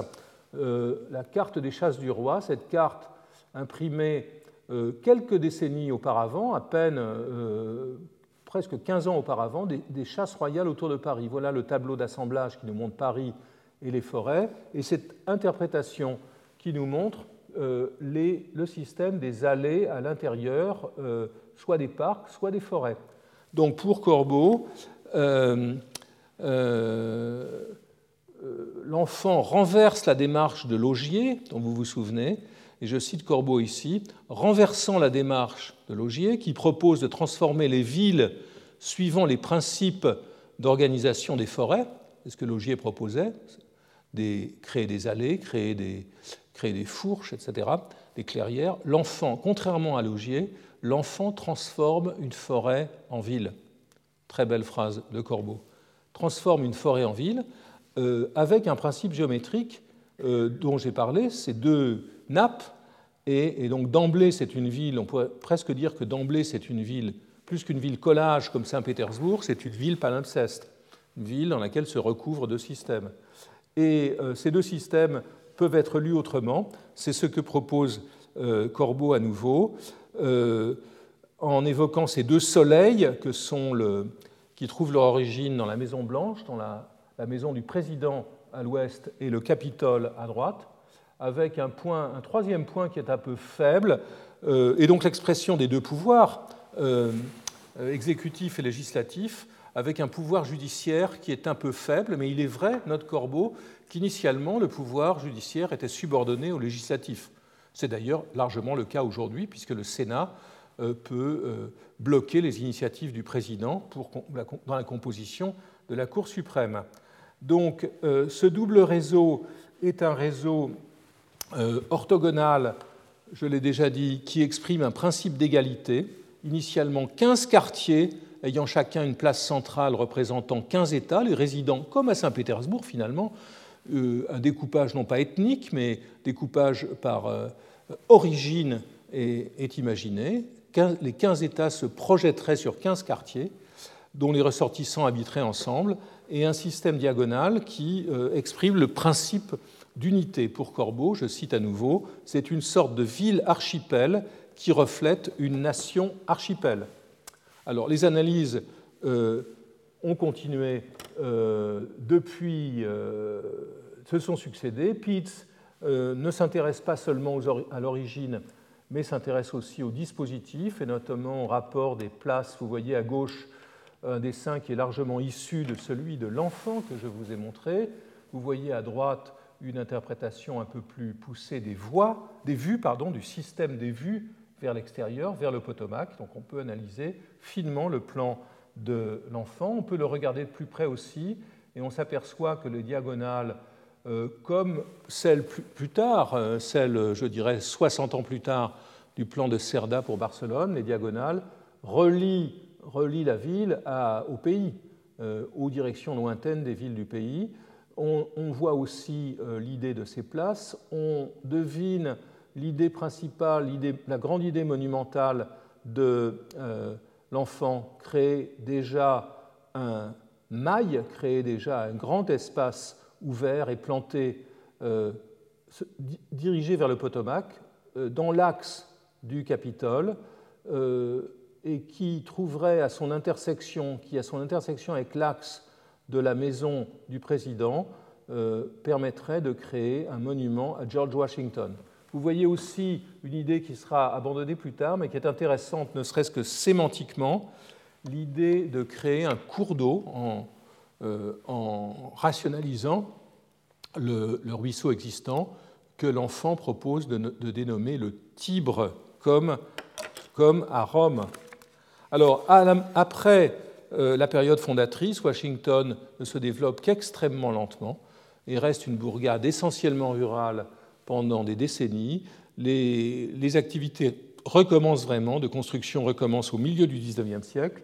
euh, la carte des chasses du roi, cette carte imprimée euh, quelques décennies auparavant, à peine euh, presque 15 ans auparavant, des, chasses royales autour de Paris. Voilà le tableau d'assemblage qui nous montre Paris et les forêts, et cette interprétation qui nous montre le système des allées à l'intérieur, soit des parcs, soit des forêts. Donc pour Corbeau, euh, l'enfant renverse la démarche de Logier, dont vous vous souvenez, et je cite Corbeau ici, renversant la démarche de Logier qui propose de transformer les villes suivant les principes d'organisation des forêts, c'est ce que Logier proposait, créer des allées, créer des, fourches, etc., des clairières. L'enfant, contrairement à Logier, l'enfant transforme une forêt en ville. Très belle phrase de Corbeau. Transforme une forêt en ville euh, avec un principe géométrique euh, dont j'ai parlé, ces deux nappes, Et, donc d'emblée, c'est une ville, on pourrait presque dire que d'emblée, c'est une ville, plus qu'une ville collage comme Saint-Pétersbourg, c'est une ville palimpseste, une ville dans laquelle se recouvrent deux systèmes. Et euh, ces deux systèmes peuvent être lus autrement. C'est ce que propose euh, Corbeau à nouveau, euh, en évoquant ces deux soleils qui trouvent leur origine dans la Maison Blanche, dans la, maison du président à l'ouest et le Capitole à droite, avec un, un troisième point qui est un peu faible, et donc l'expression des deux pouvoirs, exécutif et législatif, avec un pouvoir judiciaire qui est un peu faible, mais il est vrai, notre corbeau, qu'initialement le pouvoir judiciaire était subordonné au législatif. C'est d'ailleurs largement le cas aujourd'hui, puisque le Sénat euh, peut bloquer les initiatives du président dans la composition de la Cour suprême. Donc ce double réseau est un réseau euh, orthogonale, je l'ai déjà dit, qui exprime un principe d'égalité. Initialement, 15 quartiers ayant chacun une place centrale représentant 15 États, les résidents, comme à Saint-Pétersbourg finalement, euh, un découpage non pas ethnique, mais découpage par euh, origine est, imaginé. les 15 États se projetteraient sur 15 quartiers dont les ressortissants habiteraient ensemble, et un système diagonal qui exprime le principe d'unité pour Corbeau, je cite à nouveau, c'est une sorte de ville archipel qui reflète une nation archipel. Alors les analyses euh, ont continué euh, depuis, euh, se sont succédées. Pitts ne s'intéresse pas seulement à l'origine, mais s'intéresse aussi au dispositif, et notamment au rapport des places. Vous voyez à gauche un dessin qui est largement issu de celui de l'enfant que je vous ai montré. Vous voyez à droite une interprétation un peu plus poussée des voies, des vues, pardon, du système des vues vers l'extérieur, vers le Potomac. Donc on peut analyser finement le plan de l'enfant. On peut le regarder de plus près aussi, et on s'aperçoit que les diagonales, euh, comme celle plus, tard, euh, celle, je dirais, 60 ans plus tard, du plan de Cerda pour Barcelone, les diagonales relient, la ville au pays, euh, aux directions lointaines des villes du pays on, voit aussi l'idée de ces places, on devine l'idée principale, la grande idée monumentale de euh, l'enfant, créer déjà un mail, créer déjà un grand espace ouvert et planté, euh, dirigé vers le Potomac, dans l'axe du Capitole, et qui trouverait à son intersection, qui à son intersection avec l'axe de la maison du président euh, permettrait de créer un monument à George Washington. Vous voyez aussi une idée qui sera abandonnée plus tard, mais qui est intéressante, ne serait-ce que sémantiquement, l'idée de créer un cours d'eau en, euh, rationalisant le, ruisseau existant que l'enfant propose de, dénommer le Tibre, comme, à Rome. Alors, après euh, la période fondatrice, Washington ne se développe qu'extrêmement lentement et reste une bourgade essentiellement rurale pendant des décennies. Les, activités recommencent vraiment, de construction recommencent au milieu du XIXe siècle,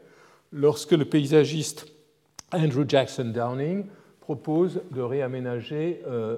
lorsque le paysagiste Andrew Jackson Downing propose de réaménager, euh,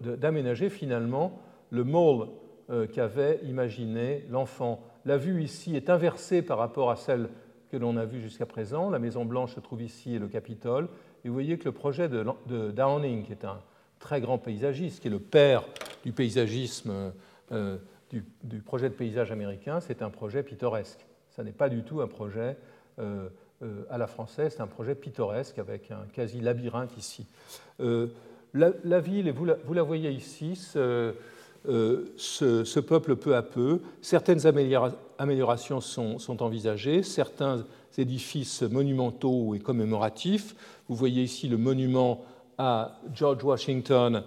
d'aménager finalement le mall euh, qu'avait imaginé l'enfant. La vue ici est inversée par rapport à celle que l'on a vu jusqu'à présent. La Maison Blanche se trouve ici et le Capitole. Et vous voyez que le projet de, Downing, qui est un très grand paysagiste, qui est le père du paysagisme, euh, du, projet de paysage américain, c'est un projet pittoresque. Ce n'est pas du tout un projet euh, euh, à la française, c'est un projet pittoresque avec un quasi-labyrinthe ici. La, ville, vous la, voyez ici, ce, ce, peuple peu à peu, certaines améliorations sont envisagées, certains édifices monumentaux et commémoratifs. Vous voyez ici le monument à George Washington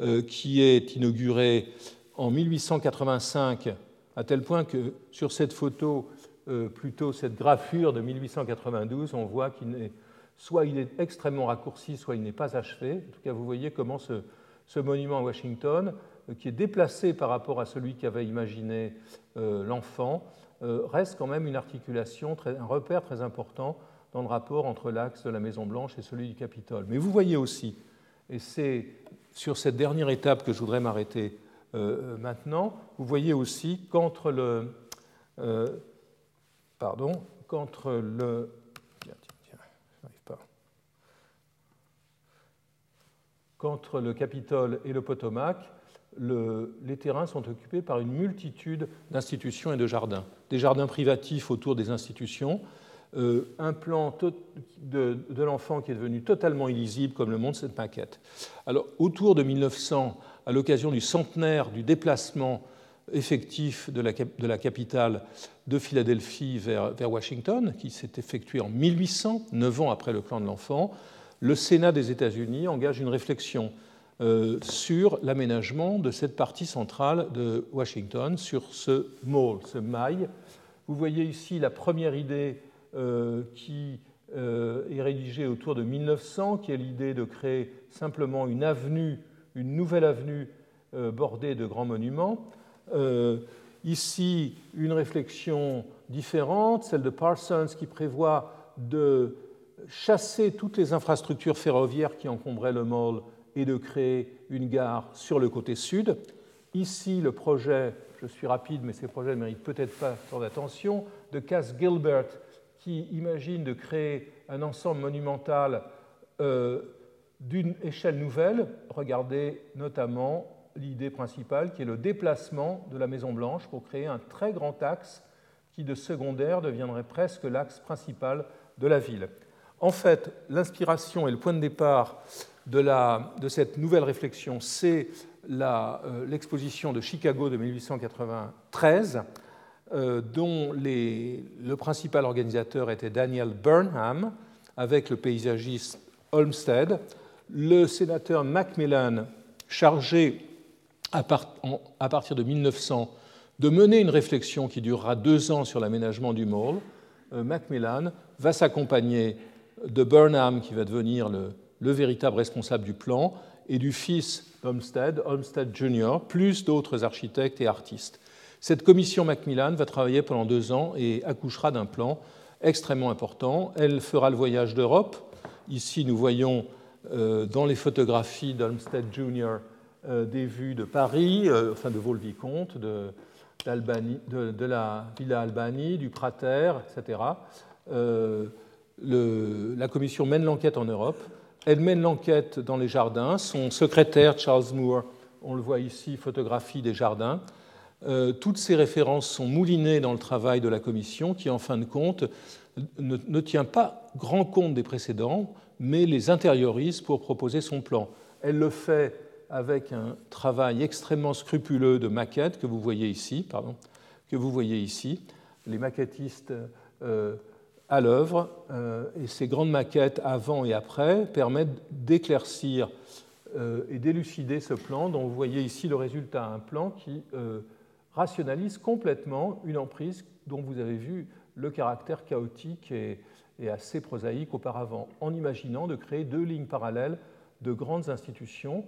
euh, qui est inauguré en 1885, à tel point que sur cette photo, euh, plutôt cette gravure de 1892, on voit qu'il est soit il est extrêmement raccourci, soit il n'est pas achevé. En tout cas, vous voyez comment ce, monument à Washington, euh, qui est déplacé par rapport à celui qu'avait imaginé l'enfant, reste quand même une articulation, un repère très important dans le rapport entre l'axe de la Maison-Blanche et celui du Capitole. Mais vous voyez aussi, et c'est sur cette dernière étape que je voudrais m'arrêter maintenant. Vous voyez aussi qu'entre le, pardon, qu'entre le qu'entre le Capitole et le Potomac, les terrains sont occupés par une multitude d'institutions et de jardins. Des jardins privatifs autour des institutions, euh, un plan de, l'enfant qui est devenu totalement illisible, comme le montre cette maquette. Alors, autour de 1900, à l'occasion du centenaire du déplacement effectif de la, capitale de Philadelphie vers, Washington, qui s'est effectué en 1800, neuf ans après le plan de l'enfant, le Sénat des États-Unis engage une réflexion euh, sur l'aménagement de cette partie centrale de Washington, sur ce mall, ce mail. Vous voyez ici la première idée qui euh, est rédigée autour de 1900, qui est l'idée de créer simplement une avenue, une nouvelle avenue bordée de grands monuments. ici, une réflexion différente, celle de Parsons, qui prévoit de chasser toutes les infrastructures ferroviaires qui encombraient le mall et de créer une gare sur le côté sud. Ici, le projet, je suis rapide, mais ces projets ne méritent peut-être pas tant d'attention, de Cass Gilbert, qui imagine de créer un ensemble monumental euh, d'une échelle nouvelle. Regardez notamment l'idée principale qui est le déplacement de la Maison Blanche pour créer un très grand axe qui de secondaire deviendrait presque l'axe principal de la ville. En fait, l'inspiration et le point de départ de, cette nouvelle réflexion, c'est euh, l'exposition de Chicago de 1893, euh, dont le principal organisateur était Daniel Burnham, avec le paysagiste Olmsted, le sénateur Macmillan, chargé à, partir de 1900 de mener une réflexion qui durera deux ans sur l'aménagement du mall, euh, Macmillan va s'accompagner de Burnham, qui va devenir le, véritable responsable du plan, et du fils d'Olmsted, Olmsted Jr., plus d'autres architectes et artistes. Cette commission Macmillan va travailler pendant deux ans et accouchera d'un plan extrêmement important. Elle fera le voyage d'Europe. Ici, nous voyons euh, dans les photographies d'Olmsted Jr. Euh, des vues de Paris, euh, enfin de Vaux-le-Vicomte, de, la Villa Albanie, du Prater, etc la commission mène l'enquête en Europe. Elle mène l'enquête dans les jardins. Son secrétaire, Charles Moore, on le voit ici, photographie des jardins. Euh, toutes ces références sont moulinées dans le travail de la commission qui, en fin de compte, ne, tient pas grand compte des précédents, mais les intériorise pour proposer son plan. Elle le fait avec un travail extrêmement scrupuleux de maquette que vous voyez ici. Les maquettistes euh, à l'œuvre, euh, et ces grandes maquettes avant et après permettent d'éclaircir et d'élucider ce plan, dont vous voyez ici le résultat, rationalise complètement une emprise dont vous avez vu le caractère chaotique et, assez prosaïque auparavant, en imaginant de créer deux lignes parallèles de grandes institutions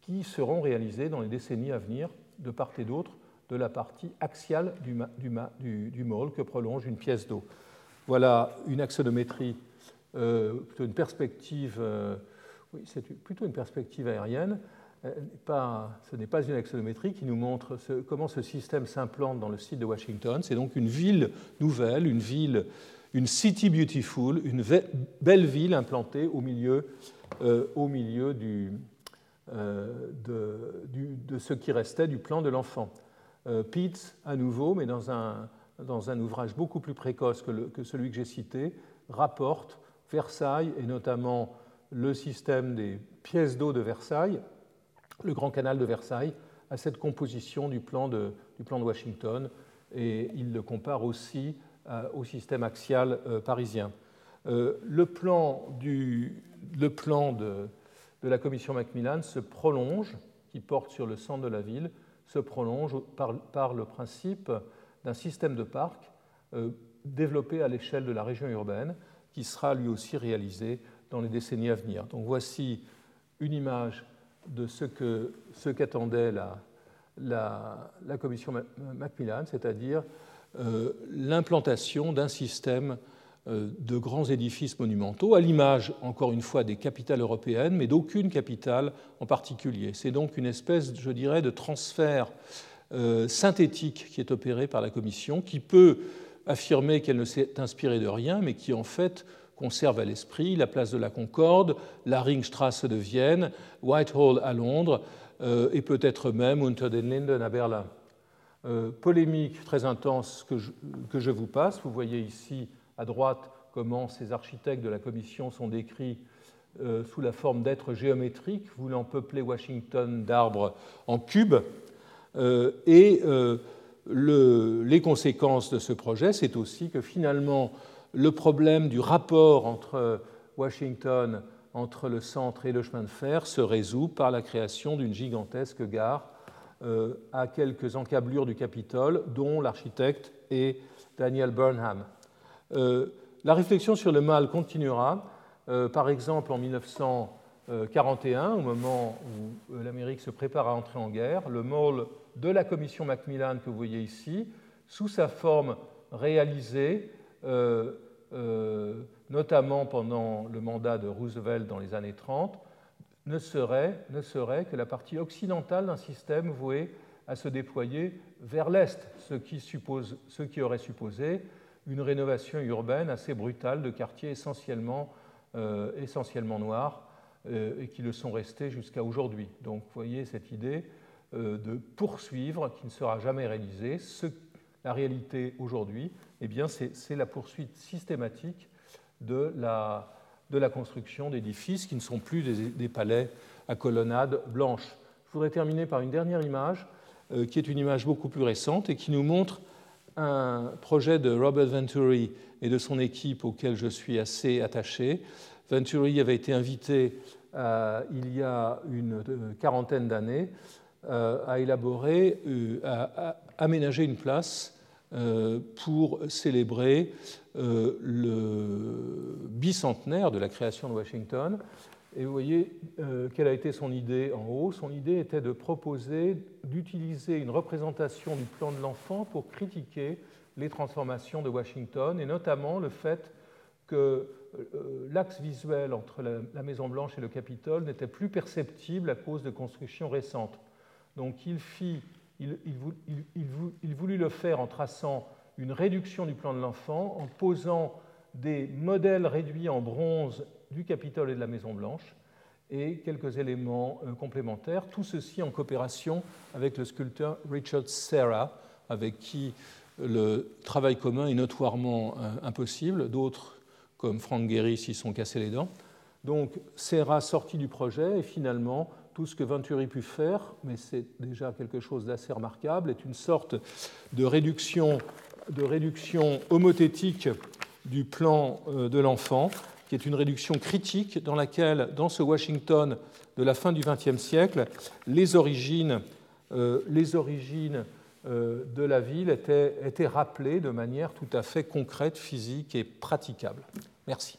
qui seront réalisées dans les décennies à venir de part et d'autre de la partie axiale du, du, môle que prolonge une pièce d'eau. Voilà une axonométrie, euh, plutôt une perspective, euh, plutôt une perspective aérienne. Euh, ce n'est pas une axonométrie qui nous montre comment ce système s'implante dans le site de Washington. C'est donc une ville nouvelle, une ville, une city beautiful, une belle ville implantée au milieu, au milieu de, de, ce qui restait du plan de l'enfant. Euh, Pitts, à nouveau, mais dans un, dans un ouvrage beaucoup plus précoce que, celui que j'ai cité, rapporte Versailles et notamment le système des pièces d'eau de Versailles, le grand canal de Versailles, à cette composition du plan de, du plan de Washington, et il le compare aussi euh, au système axial euh, parisien. le plan, du, le plan de, de, la commission Macmillan se prolonge, qui porte sur le centre de la ville, se prolonge par, le principe d'un système de parcs euh, développé à l'échelle de la région urbaine, qui sera lui aussi réalisé dans les décennies à venir. Donc voici une image de ce que qu'attendait la, commission Macmillan, c'est-à-dire euh, l'implantation d'un système de grands édifices monumentaux, à l'image, encore une fois, des capitales européennes, mais d'aucune capitale en particulier. C'est donc une espèce, je dirais, de transfert synthétique qui est opéré par la Commission, qui peut affirmer qu'elle ne s'est inspirée de rien, mais qui en fait conserve à l'esprit la place de la Concorde, la Ringstrasse de Vienne, Whitehall à Londres euh, et peut-être même Unter den Linden à Berlin. Euh, polémique très intense que je, que je, vous passe. Vous voyez ici à droite comment ces architectes de la Commission sont décrits euh, sous la forme d'êtres géométriques voulant peupler Washington d'arbres en cubes. et le, les conséquences de ce projet, c'est aussi que finalement, le problème du rapport entre Washington, entre le centre et le chemin de fer se résout par la création d'une gigantesque gare euh, à quelques encablures du Capitole, dont l'architecte est Daniel Burnham. Euh, la réflexion sur le mal continuera. Euh, par exemple, en 1941, au moment où l'Amérique se prépare à entrer en guerre, le mall de la commission Macmillan que vous voyez ici, sous sa forme réalisée, euh, notamment pendant le mandat de Roosevelt dans les années 30, ne serait, ne serait que la partie occidentale d'un système voué à se déployer vers l'Est, ce qui, suppose, ce qui aurait supposé une rénovation urbaine assez brutale de quartiers essentiellement, euh, essentiellement noirs et qui le sont restés jusqu'à aujourd'hui. Donc vous voyez cette idée euh, de poursuivre, qui ne sera jamais réalisé. Ce, la réalité aujourd'hui, eh bien, c'est la poursuite systématique de la, construction d'édifices qui ne sont plus des, palais à colonnades blanches. Je voudrais terminer par une dernière image, euh, qui est une image beaucoup plus récente et qui nous montre un projet de Robert Venturi et de son équipe auquel je suis assez attaché. Venturi avait été invité euh, il y a une quarantaine d'années euh, a élaboré, euh, a, aménagé une place euh, pour célébrer le bicentenaire de la création de Washington. Et vous voyez quelle a été son idée en haut? Son idée était de proposer d'utiliser une représentation du plan de l'enfant pour critiquer les transformations de Washington, et notamment le fait que l'axe visuel entre la Maison-Blanche et le Capitole n'était plus perceptible à cause de constructions récentes. Donc il, fit, il, voulut le faire en traçant une réduction du plan de l'enfant, en posant des modèles réduits en bronze du Capitole et de la Maison-Blanche, et quelques éléments euh, complémentaires, tout ceci en coopération avec le sculpteur Richard Serra, avec qui le travail commun est notoirement euh, impossible. D'autres, comme Frank Gehry, s'y sont cassés les dents. Donc Serra sortit du projet et finalement tout ce que Venturi pu faire, mais c'est déjà quelque chose d'assez remarquable, est une sorte de réduction, homothétique du plan euh, de l'enfant, qui est une réduction critique dans laquelle, dans ce Washington de la fin du XXe siècle, les origines, euh, euh, de la ville étaient rappelées de manière tout à fait concrète, physique et praticable. Merci.